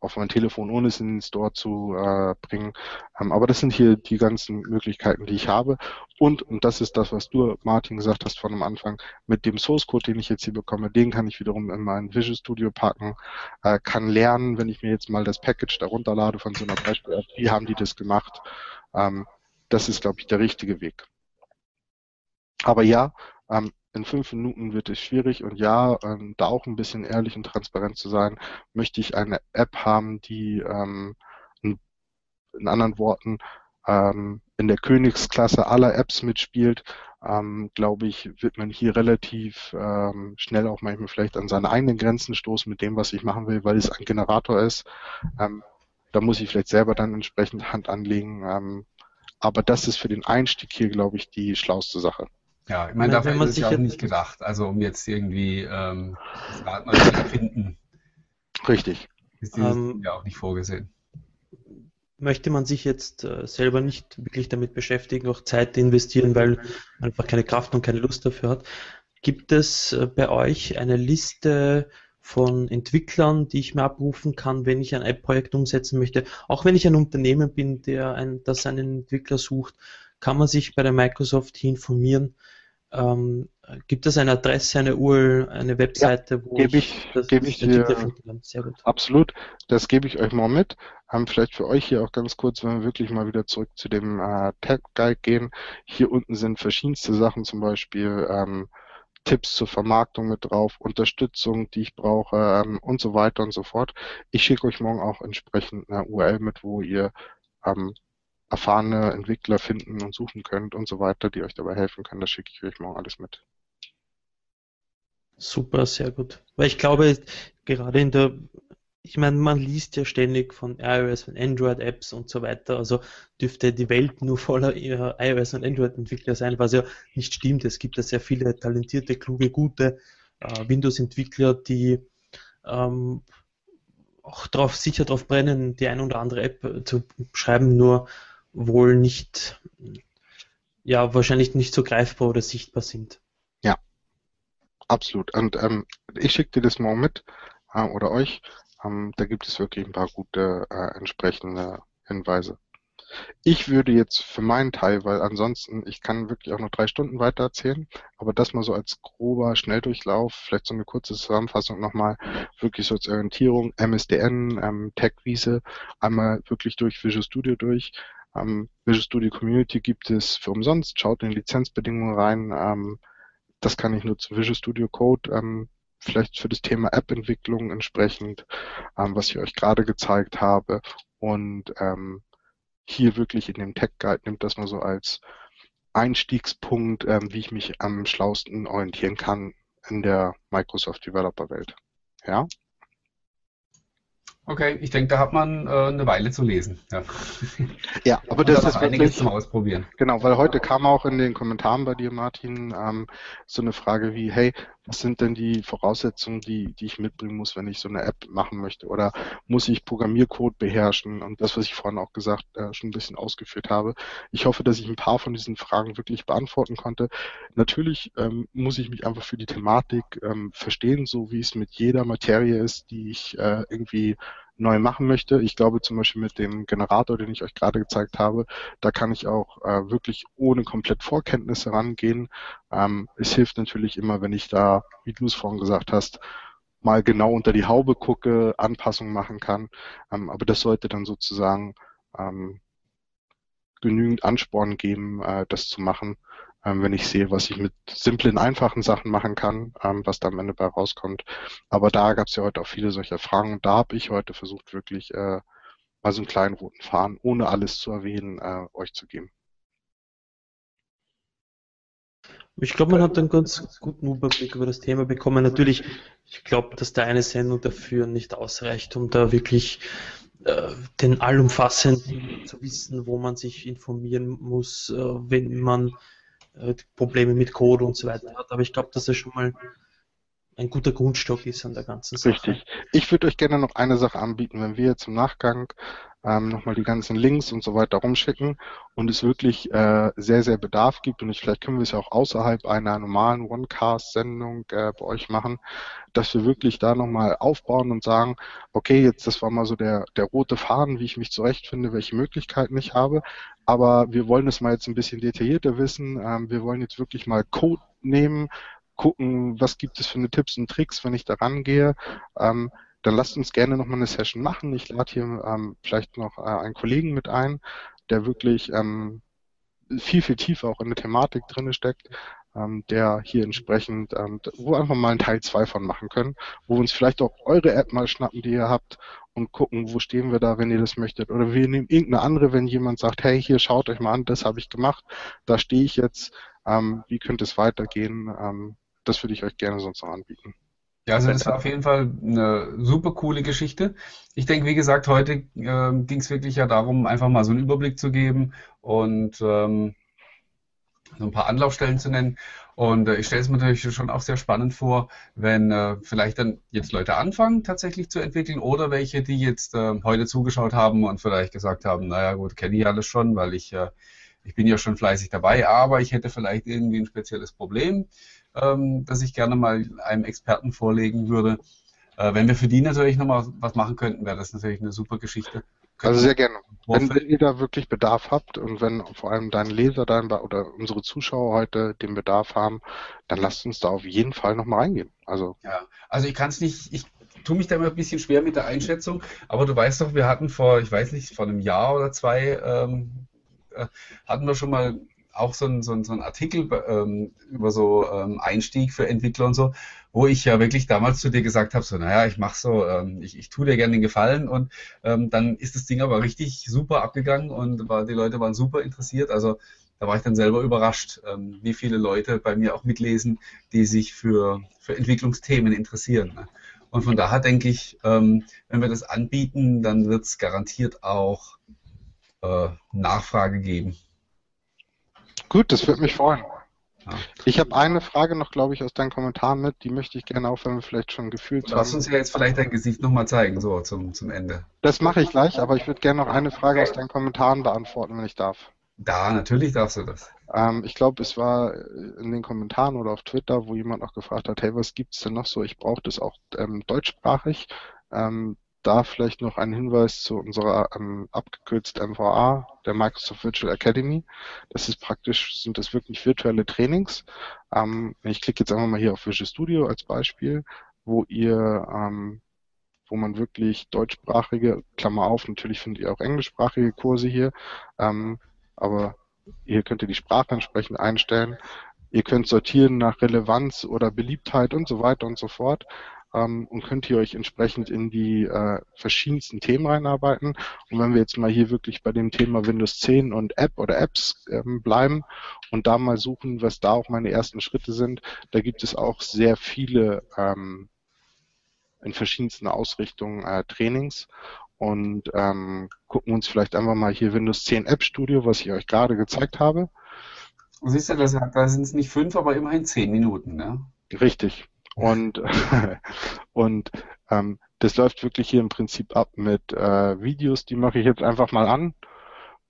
C: auf mein Telefon, ohne es in den Store zu äh, bringen. Ähm, aber das sind hier die ganzen Möglichkeiten, die ich habe. Und, und das ist das, was du, Martin, gesagt hast von am Anfang, mit dem Source Code, den ich jetzt hier bekomme, den kann ich wiederum in mein Visual Studio packen, äh, kann lernen, wenn ich mir jetzt mal das Package darunter lade von so einer Beispiel-App, wie haben die das gemacht. Ähm, das ist, glaube ich, der richtige Weg. Aber ja, ähm, in fünf Minuten wird es schwierig und ja, ähm, da auch ein bisschen ehrlich und transparent zu sein, möchte ich eine App haben, die ähm, in anderen Worten ähm, in der Königsklasse aller Apps mitspielt, ähm, glaube ich, wird man hier relativ ähm, schnell auch manchmal vielleicht an seine eigenen Grenzen stoßen mit dem, was ich machen will, weil es ein Generator ist. Ähm, da muss ich vielleicht selber dann entsprechend Hand anlegen. Ähm, aber das ist für den Einstieg hier, glaube ich, die schlauste Sache.
B: Ja, ich meine, dafür ist es ja auch nicht gedacht. Also um jetzt irgendwie ähm, das Rad neu zu erfinden.
C: Richtig.
B: Ist dieses ähm, ja auch nicht vorgesehen.
A: Möchte man sich jetzt äh, selber nicht wirklich damit beschäftigen, auch Zeit investieren, weil man einfach keine Kraft und keine Lust dafür hat. Gibt es äh, bei euch eine Liste von Entwicklern, die ich mir abrufen kann, wenn ich ein App-Projekt umsetzen möchte? Auch wenn ich ein Unternehmen bin, der ein, das einen Entwickler sucht, kann man sich bei der Microsoft hier informieren, ähm, gibt es eine Adresse, eine URL, eine Webseite,
C: ja, wo gebe ich, das gebe ich dir, Sehr gut. Absolut, das gebe ich euch mal mit. Ähm, vielleicht für euch hier auch ganz kurz, wenn wir wirklich mal wieder zurück zu dem äh, Tag Guide gehen. Hier unten sind verschiedenste Sachen, zum Beispiel ähm, Tipps zur Vermarktung mit drauf, Unterstützung, die ich brauche ähm, und so weiter und so fort. Ich schicke euch morgen auch entsprechend eine URL mit, wo ihr ähm, erfahrene Entwickler finden und suchen könnt und so weiter, die euch dabei helfen können. Das schicke ich euch morgen alles mit.
A: Super, sehr gut. Weil ich glaube, gerade in der, ich meine, man liest ja ständig von iOS, von Android-Apps und so weiter, also dürfte die Welt nur voller iOS und Android-Entwickler sein, was ja nicht stimmt. Es gibt ja sehr viele talentierte, kluge, gute äh, Windows-Entwickler, die ähm, auch drauf, sicher darauf brennen, die eine oder andere App zu schreiben, nur wohl nicht, ja, wahrscheinlich nicht so greifbar oder sichtbar sind.
C: Ja, absolut. Und ähm, ich schicke dir das mal mit äh, oder euch. Ähm, da gibt es wirklich ein paar gute äh, entsprechende Hinweise. Ich würde jetzt für meinen Teil, weil ansonsten, ich kann wirklich auch noch drei Stunden weiter erzählen, aber das mal so als grober Schnelldurchlauf, vielleicht so eine kurze Zusammenfassung nochmal, wirklich so als Orientierung, MSDN, ähm, Tech-Wiese, einmal wirklich durch Visual Studio durch, ähm, Visual Studio Community gibt es für umsonst. Schaut in die Lizenzbedingungen rein. Ähm, das kann ich nutzen. Visual Studio Code, ähm, vielleicht für das Thema App-Entwicklung entsprechend, ähm, was ich euch gerade gezeigt habe. Und ähm, hier wirklich in dem Tech Guide nimmt das mal so als Einstiegspunkt, ähm, wie ich mich am schlausten orientieren kann in der Microsoft Developer Welt. Ja?
B: Okay, ich denke, da hat man äh, eine Weile zu lesen. Ja,
C: ja aber das ist
B: einiges wirklich, zum Ausprobieren.
C: Genau, weil heute kam auch in den Kommentaren bei dir, Martin, ähm, so eine Frage wie, hey, was sind denn die Voraussetzungen, die, die ich mitbringen muss, wenn ich so eine App machen möchte? Oder muss ich Programmiercode beherrschen? Und das, was ich vorhin auch gesagt, äh, schon ein bisschen ausgeführt habe. Ich hoffe, dass ich ein paar von diesen Fragen wirklich beantworten konnte. Natürlich ähm, muss ich mich einfach für die Thematik ähm, verstehen, so wie es mit jeder Materie ist, die ich äh, irgendwie neu machen möchte. Ich glaube zum Beispiel mit dem Generator, den ich euch gerade gezeigt habe, da kann ich auch äh, wirklich ohne komplett Vorkenntnisse rangehen. Ähm, es hilft natürlich immer, wenn ich da, wie du es vorhin gesagt hast, mal genau unter die Haube gucke, Anpassungen machen kann. Ähm, aber das sollte dann sozusagen ähm, genügend Ansporn geben, äh, das zu machen ähm, wenn ich sehe, was ich mit simplen, einfachen Sachen machen kann, ähm, was da am Ende bei rauskommt. Aber da gab es ja heute auch viele solcher Fragen. Da habe ich heute versucht, wirklich äh, mal so einen kleinen roten Faden, ohne alles zu erwähnen, äh, euch zu geben.
A: Ich glaube, man hat einen ganz guten Überblick über das Thema bekommen. Natürlich, ich glaube, dass da eine Sendung dafür nicht ausreicht, um da wirklich äh, den allumfassenden zu wissen, wo man sich informieren muss, äh, wenn man äh, Probleme mit Code und so weiter hat. Aber ich glaube, dass das schon mal ein guter Grundstock ist an der ganzen Sache.
C: Richtig. Ich würde euch gerne noch eine Sache anbieten, wenn wir jetzt im Nachgang ähm, nochmal die ganzen Links und so weiter rumschicken und es wirklich äh, sehr, sehr Bedarf gibt und ich, vielleicht können wir es ja auch außerhalb einer normalen Onecast-Sendung äh, bei euch machen, dass wir wirklich da nochmal aufbauen und sagen, okay, jetzt das war mal so der, der rote Faden, wie ich mich zurechtfinde, welche Möglichkeiten ich habe, aber wir wollen es mal jetzt ein bisschen detaillierter wissen. Ähm, wir wollen jetzt wirklich mal Code nehmen, gucken, was gibt es für eine Tipps und Tricks, wenn ich da rangehe. Ähm, dann lasst uns gerne nochmal eine Session machen. Ich lade hier ähm, vielleicht noch äh, einen Kollegen mit ein, der wirklich ähm, viel, viel tiefer auch in der Thematik drin steckt, ähm, der hier entsprechend, ähm, wo einfach mal einen Teil 2 von machen können, wo wir uns vielleicht auch eure App mal schnappen, die ihr habt und gucken, wo stehen wir da, wenn ihr das möchtet. Oder wir nehmen irgendeine andere, wenn jemand sagt, hey, hier schaut euch mal an, das habe ich gemacht, da stehe ich jetzt, ähm, wie könnte es weitergehen? Ähm, das würde ich euch gerne sonst noch anbieten.
B: Ja, also das war auf jeden Fall eine super coole Geschichte. Ich denke, wie gesagt, heute äh, ging es wirklich ja darum, einfach mal so einen Überblick zu geben und ähm, so ein paar Anlaufstellen zu nennen. Und äh, ich stelle es mir natürlich schon auch sehr spannend vor, wenn äh, vielleicht dann jetzt Leute anfangen, tatsächlich zu entwickeln oder welche, die jetzt äh, heute zugeschaut haben und vielleicht gesagt haben, naja gut, kenne ich alles schon, weil ich, äh, ich bin ja schon fleißig dabei, aber ich hätte vielleicht irgendwie ein spezielles Problem ähm, das ich gerne mal einem Experten vorlegen würde. Äh, wenn wir für die natürlich nochmal was machen könnten, wäre das natürlich eine super Geschichte.
C: Also sehr gerne. Wenn, ihr da wirklich Bedarf habt und wenn vor allem dein Leser dein, oder unsere Zuschauer heute den Bedarf haben, dann lasst uns da auf jeden Fall nochmal reingehen. Also,
B: ja, also ich kann es nicht, ich tue mich da immer ein bisschen schwer mit der Einschätzung, aber du weißt doch, wir hatten vor, ich weiß nicht, vor einem Jahr oder zwei, ähm, äh, hatten wir schon mal auch so ein, so so ein Artikel ähm, über so ähm, Einstieg für Entwickler und so, wo ich ja wirklich damals zu dir gesagt habe, so, naja, ich mache so, ähm, ich, ich tue dir gerne den Gefallen und ähm, dann ist das Ding aber richtig super abgegangen und war, die Leute waren super interessiert. Also da war ich dann selber überrascht, ähm, wie viele Leute bei mir auch mitlesen, die sich für, für Entwicklungsthemen interessieren. Ne? Und von daher denke ich, ähm, wenn wir das anbieten, dann wird es garantiert auch äh, Nachfrage geben.
C: Gut, das würde mich freuen. Ich habe eine Frage noch, glaube ich, aus deinen Kommentaren mit, die möchte ich gerne auch, wenn wir vielleicht schon gefühlt
B: haben. Lass uns ja jetzt vielleicht dein Gesicht nochmal zeigen, so zum, zum Ende.
C: Das mache ich gleich, aber ich würde gerne noch eine Frage aus deinen Kommentaren beantworten, wenn ich darf.
B: Da, natürlich darfst du das.
C: Ähm, ich glaube, es war in den Kommentaren oder auf Twitter, wo jemand auch gefragt hat, hey, was gibt es denn noch so? Ich brauche das auch ähm, deutschsprachig. Ähm, da vielleicht noch ein Hinweis zu unserer ähm, abgekürzt MVA, der Microsoft Virtual Academy. Das ist praktisch, sind das wirklich virtuelle Trainings. Ähm, ich klicke jetzt einfach mal hier auf Visual Studio als Beispiel, wo ihr, ähm, wo man wirklich deutschsprachige, Klammer auf, natürlich findet ihr auch englischsprachige Kurse hier, ähm, aber hier könnt ihr die Sprache entsprechend einstellen. Ihr könnt sortieren nach Relevanz oder Beliebtheit und so weiter und so fort ähm, und könnt ihr euch entsprechend in die äh, verschiedensten Themen reinarbeiten. Und wenn wir jetzt mal hier wirklich bei dem Thema Windows 10 und App oder Apps ähm, bleiben und da mal suchen, was da auch meine ersten Schritte sind, da gibt es auch sehr viele ähm, in verschiedensten Ausrichtungen äh, Trainings und ähm, gucken uns vielleicht einfach mal hier Windows 10 App Studio, was ich euch gerade gezeigt habe.
B: Siehst du, da sind es nicht fünf, aber immerhin zehn Minuten, ne?
C: Richtig. Und, und ähm, das läuft wirklich hier im Prinzip ab mit äh, Videos, die mache ich jetzt einfach mal an,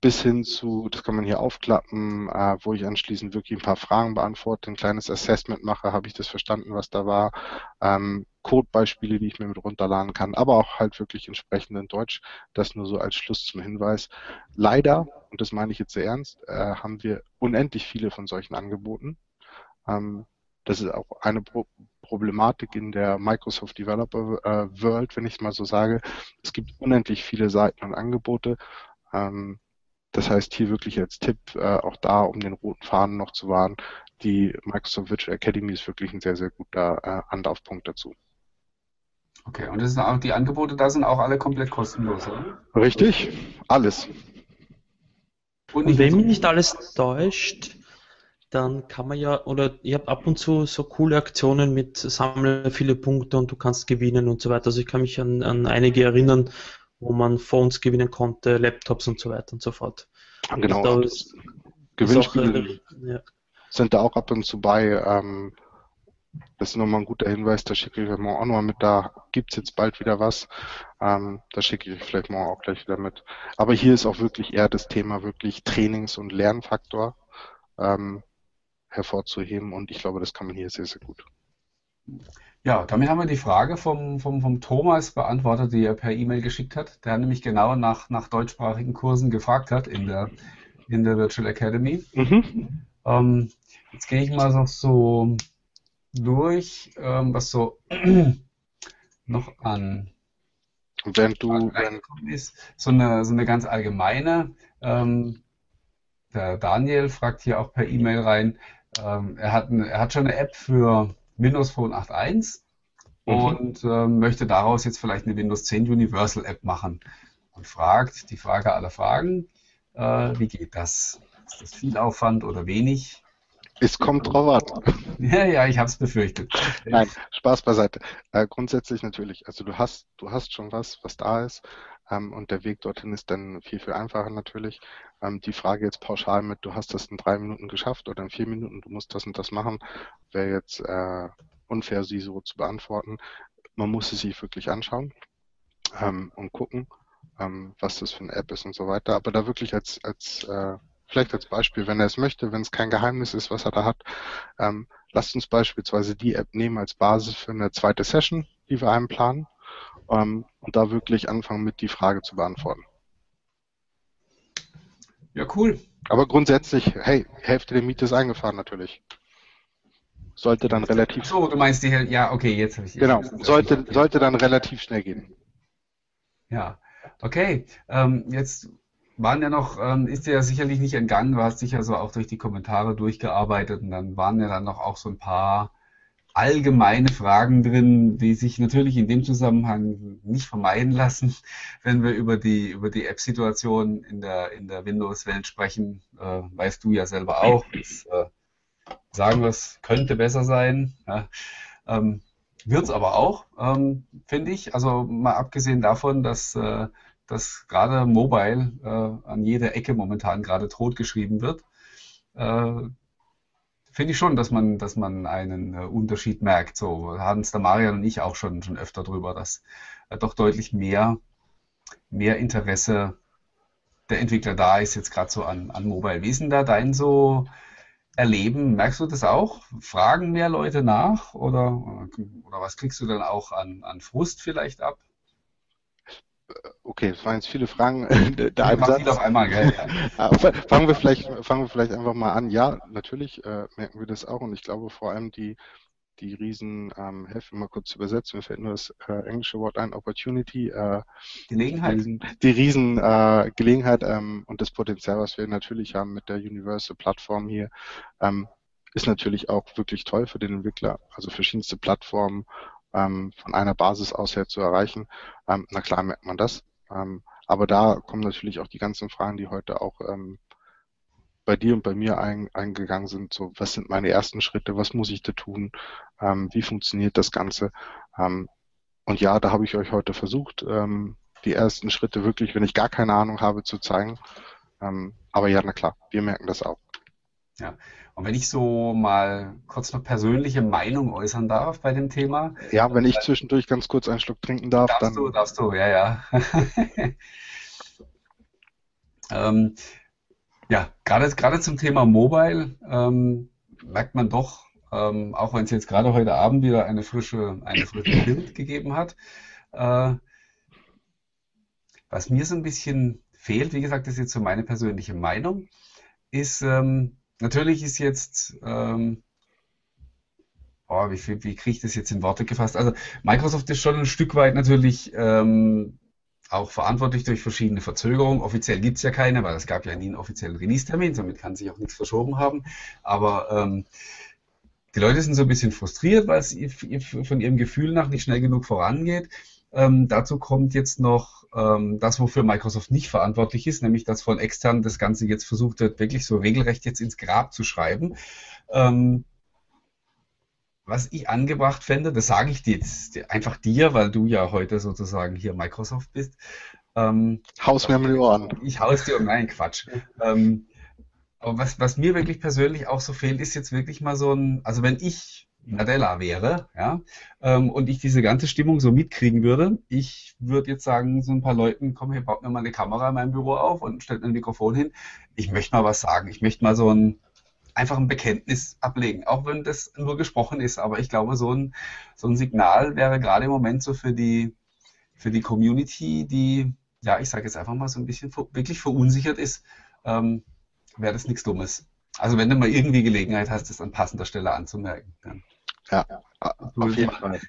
C: bis hin zu, das kann man hier aufklappen, äh, wo ich anschließend wirklich ein paar Fragen beantworte, ein kleines Assessment mache, habe ich das verstanden, was da war, ähm, Codebeispiele, die ich mir mit runterladen kann, aber auch halt wirklich entsprechend in Deutsch. Das nur so als Schluss zum Hinweis. Leider, und das meine ich jetzt sehr ernst, äh, haben wir unendlich viele von solchen Angeboten. Ähm, das ist auch eine Pro Problematik in der Microsoft Developer äh, World, wenn ich es mal so sage. Es gibt unendlich viele Seiten und Angebote. Ähm, das heißt hier wirklich als Tipp, äh, auch da, um den roten Faden noch zu wahren, die Microsoft Virtual Academy ist wirklich ein sehr, sehr guter äh, Anlaufpunkt dazu.
B: Okay, und das sind auch, die Angebote da sind auch alle komplett kostenlos, oder?
C: Richtig, alles.
A: Und, und wenn mich nicht alles täuscht, dann kann man ja, oder ihr habt ab und zu so coole Aktionen mit sammle viele Punkte und du kannst gewinnen und so weiter. Also ich kann mich an, an einige erinnern, wo man Phones gewinnen konnte, Laptops und so weiter und so fort.
C: Genau. Ist, Gewinnspiele ist auch, ja. sind da auch ab und zu bei. Ähm, das ist nochmal ein guter Hinweis, da schicke ich euch morgen auch nochmal mit, da gibt's jetzt bald wieder was. Ähm, da schicke ich euch vielleicht morgen auch gleich wieder mit. Aber hier ist auch wirklich eher das Thema wirklich Trainings- und Lernfaktor ähm, hervorzuheben und ich glaube, das kann man hier sehr, sehr gut.
B: Ja, damit haben wir die Frage vom, vom, vom Thomas beantwortet, die er per E-Mail geschickt hat, der nämlich genau nach, nach deutschsprachigen Kursen gefragt hat in der, in der Virtual Academy. Mhm. Ähm, jetzt gehe ich mal so, so durch, ähm, was so noch an
C: wenn du wenn
B: ist, so eine, so eine ganz allgemeine. Ähm, der Daniel fragt hier auch per E-Mail rein. Ähm, er, hat eine, er hat schon eine App für Windows Phone 8.1 mhm. und ähm, möchte daraus jetzt vielleicht eine Windows 10 Universal App machen und fragt die Frage aller Fragen, äh, wie geht das? Ist das viel Aufwand oder wenig?
C: Es kommt drauf an.
B: Ja, ja, ich habe es befürchtet.
C: Nein, Spaß beiseite. Äh, grundsätzlich natürlich. Also du hast, du hast schon was, was da ist. Ähm, und der Weg dorthin ist dann viel, viel einfacher natürlich. Ähm, die Frage jetzt pauschal mit, du hast das in drei Minuten geschafft oder in vier Minuten, du musst das und das machen, wäre jetzt äh, unfair, sie so zu beantworten. Man muss es sich wirklich anschauen ähm, und gucken, ähm, was das für eine App ist und so weiter. Aber da wirklich als, als äh, vielleicht als Beispiel, wenn er es möchte, wenn es kein Geheimnis ist, was er da hat, ähm, lasst uns beispielsweise die App nehmen als Basis für eine zweite Session, die wir einem planen, ähm, und da wirklich anfangen mit die Frage zu beantworten.
B: Ja, cool.
C: Aber grundsätzlich, hey, Hälfte der Miete ist eingefahren natürlich. Sollte dann relativ.
B: So, du meinst die, ja, okay, jetzt habe ich.
C: Genau, sollte, sollte dann relativ schnell gehen.
B: Ja, okay. Ähm, jetzt waren ja noch, ähm, ist dir ja sicherlich nicht entgangen, du hast dich ja so auch durch die Kommentare durchgearbeitet und dann waren ja dann noch auch so ein paar allgemeine Fragen drin, die sich natürlich in dem Zusammenhang nicht vermeiden lassen, wenn wir über die, über die App-Situation in der, in der Windows-Welt sprechen. Äh, weißt du ja selber auch. Das, äh, sagen wir es, könnte besser sein. Ja. Ähm, Wird es aber auch, ähm, finde ich. Also mal abgesehen davon, dass äh, dass gerade Mobile äh, an jeder Ecke momentan gerade totgeschrieben wird, äh, finde ich schon, dass man, dass man einen äh, Unterschied merkt. So Hans, der Marian und ich auch schon, schon öfter drüber, dass äh, doch deutlich mehr, mehr Interesse der Entwickler da ist, jetzt gerade so an, an Mobile. Wie ist denn da dein so Erleben? Merkst du das auch? Fragen mehr Leute nach oder, oder was kriegst du dann auch an, an Frust vielleicht ab?
C: Okay, es waren jetzt viele Fragen.
B: Der eine Satz. auf einmal, gell?
C: Ja. fangen wir vielleicht, fangen wir vielleicht einfach mal an. Ja, natürlich äh, merken wir das auch und ich glaube vor allem die die riesen, ähm, helfen mal kurz zu übersetzen, mir fällt nur das äh, englische Wort ein, Opportunity, äh,
B: Gelegenheit.
C: Die, riesen äh, Gelegenheit ähm, und das Potenzial, was wir natürlich haben mit der Universal Plattform hier, ähm, ist natürlich auch wirklich toll für den Entwickler. Also verschiedenste Plattformen ähm, von einer Basis aus her zu erreichen. Ähm, na klar merkt man das. Ähm, aber da kommen natürlich auch die ganzen Fragen, die heute auch ähm, bei dir und bei mir ein, eingegangen sind. So, was sind meine ersten Schritte? Was muss ich da tun? Ähm, wie funktioniert das Ganze? Ähm, und ja, da habe ich euch heute versucht, ähm, die ersten Schritte wirklich, wenn ich gar keine Ahnung habe, zu zeigen. Ähm, aber ja, na klar, wir merken das auch.
B: Ja, Und wenn ich so mal kurz noch persönliche Meinung äußern darf bei dem Thema.
C: Ja, wenn ich zwischendurch ganz kurz einen Schluck trinken darf,
B: darfst
C: dann.
B: du, darfst du, ja, ja. ähm, ja, gerade, gerade zum Thema Mobile ähm, merkt man doch, ähm, auch wenn es jetzt gerade heute Abend wieder eine frische, eine frische Bild gegeben hat, äh, was mir so ein bisschen fehlt, wie gesagt, das ist jetzt so meine persönliche Meinung, ist, ähm, natürlich ist jetzt, ähm, oh, wie, wie kriege ich das jetzt in Worte gefasst? Also Microsoft ist schon ein Stück weit natürlich ähm, auch verantwortlich durch verschiedene Verzögerungen. Offiziell gibt es ja keine, weil es gab ja nie einen offiziellen Release-Termin, somit kann sich auch nichts verschoben haben. Aber ähm, die Leute sind so ein bisschen frustriert, weil es von ihrem Gefühl nach nicht schnell genug vorangeht. Ähm, dazu kommt jetzt noch ähm, das, wofür Microsoft nicht verantwortlich ist, nämlich dass von extern das Ganze jetzt versucht wird, wirklich so regelrecht jetzt ins Grab zu schreiben. Ähm, was ich angebracht fände, das sage ich dir jetzt einfach dir, weil du ja heute sozusagen hier Microsoft bist.
C: Ähm, haus mir die Ohren.
B: Ich haus dir, nein, Quatsch. Ähm, aber was, was mir wirklich persönlich auch so fehlt, ist jetzt wirklich mal so ein, also wenn ich Nadella wäre, ja, ähm, und ich diese ganze Stimmung so mitkriegen würde, ich würde jetzt sagen, so ein paar Leuten, komm, hier baut mir mal eine Kamera in meinem Büro auf und stellt ein Mikrofon hin. Ich möchte mal was sagen. Ich möchte mal so ein, einfach ein Bekenntnis ablegen, auch wenn das nur gesprochen ist. Aber ich glaube, so ein, so ein Signal wäre gerade im Moment so für die, für die Community, die, ja, ich sage jetzt einfach mal so ein bisschen wirklich verunsichert ist, ähm, wäre das nichts Dummes. Also wenn du mal irgendwie Gelegenheit hast, das an passender Stelle anzumerken. Dann.
C: Ja, auf jeden Fall.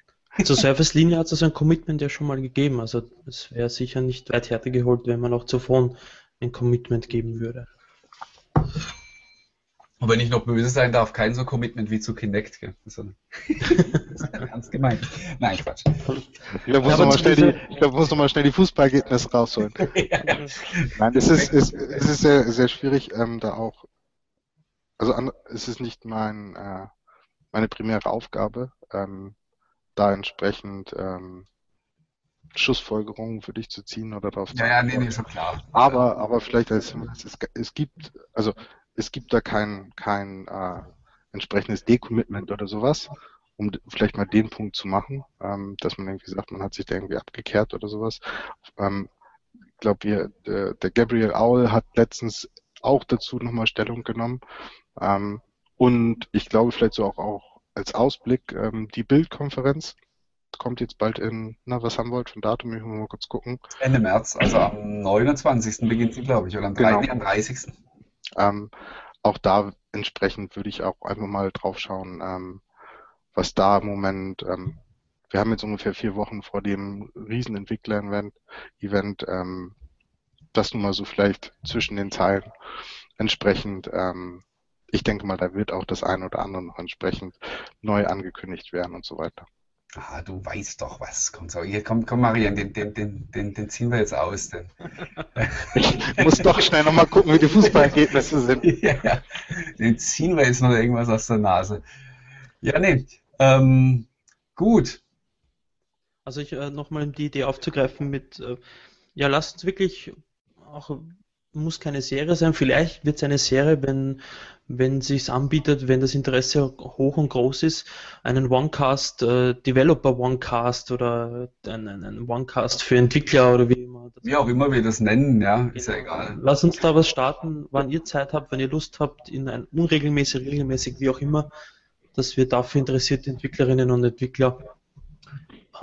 A: Zur Service-Linie hat es ein Commitment ja schon mal gegeben. Also es wäre sicher nicht weit härter geholt, wenn man auch zuvor ein Commitment geben würde.
B: Und wenn ich noch böse sein darf, kein so Commitment wie zu Kinect. Gell? Das ist ernst gemeint. Nein, Quatsch.
C: Ich glaube, muss, noch schnell die, glaub, muss noch mal schnell die Fußballergebnisse rausholen. ja. Nein, es ist, es, es ist sehr, sehr schwierig, ähm, da auch, also an, es ist nicht mein, äh, meine primäre Aufgabe, ähm, da entsprechend ähm, Schlussfolgerungen für dich zu ziehen oder darauf
B: zu Ja, ja, nee, nee, schon klar.
C: Aber, aber vielleicht als es, es gibt, also es gibt da kein, kein äh, entsprechendes Decommitment oder sowas, um vielleicht mal den Punkt zu machen, ähm, dass man irgendwie sagt, man hat sich da irgendwie abgekehrt oder sowas. Ähm, ich glaube, der, der Gabriel Owl hat letztens auch dazu nochmal Stellung genommen. Ähm, und ich glaube vielleicht so auch, auch als Ausblick ähm, die Bildkonferenz kommt jetzt bald in, na, was haben wir heute für ein Datum? Ich muss mal kurz gucken.
B: Ende März, also am 29. beginnt sie, glaube ich, oder am, genau. 3, am 30.
C: Ähm, auch da entsprechend würde ich auch einfach mal drauf schauen, ähm, was da im Moment, ähm, wir haben jetzt ungefähr vier Wochen vor dem Riesenentwickler-Event, Event, ähm, das nun mal so vielleicht zwischen den Zeilen entsprechend, ähm, ich denke mal, da wird auch das eine oder andere noch entsprechend neu angekündigt werden und so weiter.
B: Ah, du weißt doch was. Komm, so, hier, komm, komm, Marian, den, den, den, den, den ziehen wir jetzt aus. Den.
C: Ich muss doch schnell nochmal gucken, wie die Fußballergebnisse sind.
B: ja, den ziehen wir jetzt noch irgendwas aus der Nase. Ja, nee. Ähm, gut.
A: Also ich äh, nochmal die Idee aufzugreifen mit, äh, ja, lasst uns wirklich auch muss keine Serie sein. Vielleicht wird es eine Serie, wenn wenn sich anbietet, wenn das Interesse hoch und groß ist, einen OneCast, äh, Developer OneCast oder einen, einen OneCast für Entwickler oder wie immer.
B: Wie auch immer wir das nennen, ja, ist ja genau. egal.
A: Lass uns da was starten, wann ihr Zeit habt, wenn ihr Lust habt, in ein unregelmäßig, regelmäßig, wie auch immer, dass wir dafür interessierte Entwicklerinnen und Entwickler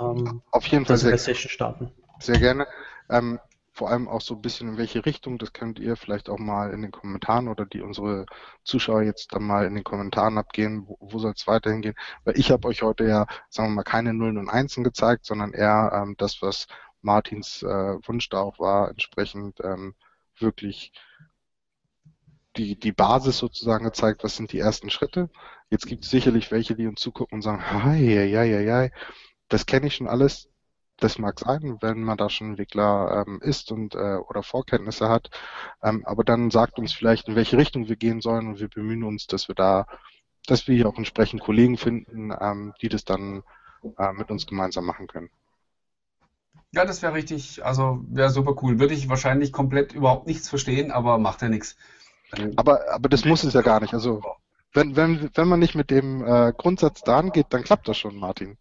C: ähm, auf jeden Fall sehr,
A: Session starten.
C: Sehr gerne. Ähm, vor allem auch so ein bisschen in welche Richtung, das könnt ihr vielleicht auch mal in den Kommentaren oder die unsere Zuschauer jetzt dann mal in den Kommentaren abgehen, wo, wo soll es weiterhin gehen, weil ich habe euch heute ja, sagen wir mal, keine Nullen und Einsen gezeigt, sondern eher ähm, das, was Martins äh, Wunsch da auch war, entsprechend ähm, wirklich die, die Basis sozusagen gezeigt, was sind die ersten Schritte. Jetzt gibt es sicherlich welche, die uns zugucken und sagen, hi, ja, ja, ja, das kenne ich schon alles, das mag sein, wenn man da schon Entwickler ähm, ist und äh, oder Vorkenntnisse hat. Ähm, aber dann sagt uns vielleicht, in welche Richtung wir gehen sollen und wir bemühen uns, dass wir da, dass wir hier auch entsprechend Kollegen finden, ähm, die das dann äh, mit uns gemeinsam machen können.
B: Ja, das wäre richtig, also wäre super cool. Würde ich wahrscheinlich komplett überhaupt nichts verstehen, aber macht ja nichts.
C: Aber, aber das muss es ja gar nicht. Also wenn, wenn, wenn man nicht mit dem äh, Grundsatz da angeht, dann klappt das schon, Martin.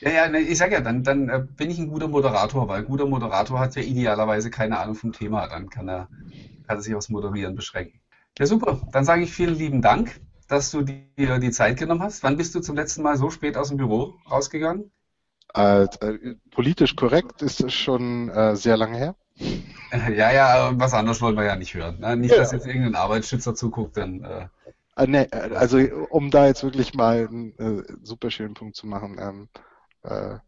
B: Ja, ja, ne, ich sag ja, dann, dann äh, bin ich ein guter Moderator, weil ein guter Moderator hat ja idealerweise keine Ahnung vom Thema, dann kann er, kann er sich aufs Moderieren beschränken. Ja, super. Dann sage ich vielen lieben Dank, dass du dir die Zeit genommen hast. Wann bist du zum letzten Mal so spät aus dem Büro rausgegangen?
C: Äh, äh, politisch korrekt ist es schon äh, sehr lange her.
B: Ja, ja, was anderes wollen wir ja nicht hören. Ne? Nicht, ja. dass jetzt irgendein Arbeitsschützer zuguckt, dann. Äh,
C: äh, nee, also um da jetzt wirklich mal einen äh, super schönen Punkt zu machen. Ähm, äh,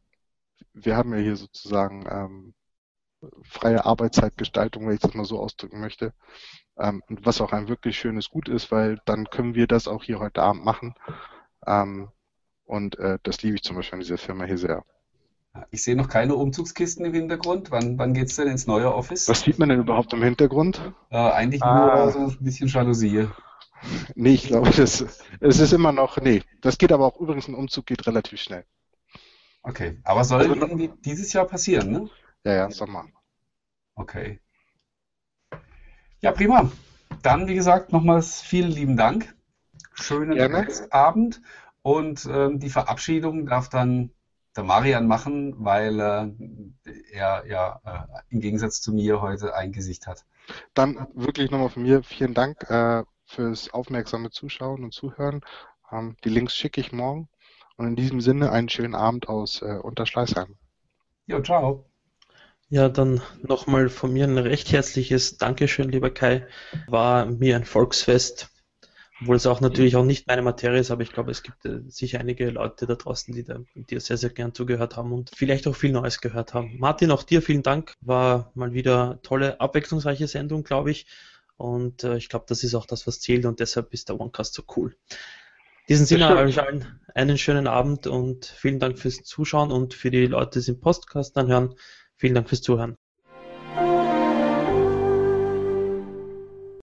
C: wir haben ja hier sozusagen ähm, freie Arbeitszeitgestaltung, wenn ich das mal so ausdrücken möchte. Ähm, was auch ein wirklich schönes Gut ist, weil dann können wir das auch hier heute Abend machen. Ähm, und äh, das liebe ich zum Beispiel an dieser Firma hier sehr.
B: Ich sehe noch keine Umzugskisten im Hintergrund. Wann, wann geht es denn ins neue Office?
C: Was sieht man denn überhaupt im Hintergrund?
B: Äh, eigentlich ah. nur so ein bisschen Jalousie.
C: Nee, ich glaube, das, es ist immer noch, nee, das geht aber auch übrigens, ein Umzug geht relativ schnell.
B: Okay, aber soll also, irgendwie dieses Jahr passieren, ne?
C: Ja, ja, Sommer.
B: Okay. Ja, prima. Dann, wie gesagt, nochmals vielen lieben Dank. Schönen Gerne. Abend. Und ähm, die Verabschiedung darf dann der Marian machen, weil äh, er ja äh, im Gegensatz zu mir heute ein Gesicht hat.
C: Dann wirklich nochmal von mir vielen Dank äh, fürs aufmerksame Zuschauen und Zuhören. Ähm, die Links schicke ich morgen. Und in diesem Sinne einen schönen Abend aus äh, Unterschleißheim.
B: Jo, ciao.
A: Ja, dann nochmal von mir ein recht herzliches Dankeschön, lieber Kai. War mir ein Volksfest, obwohl es auch natürlich auch nicht meine Materie ist, aber ich glaube, es gibt äh, sicher einige Leute da draußen, die da, dir sehr, sehr gern zugehört haben und vielleicht auch viel Neues gehört haben. Martin, auch dir vielen Dank. War mal wieder tolle, abwechslungsreiche Sendung, glaube ich. Und äh, ich glaube, das ist auch das, was zählt und deshalb ist der OneCast so cool. In diesem Sinne euch allen einen schönen Abend und vielen Dank fürs Zuschauen und für die Leute, die es im Podcast dann hören, vielen Dank fürs Zuhören.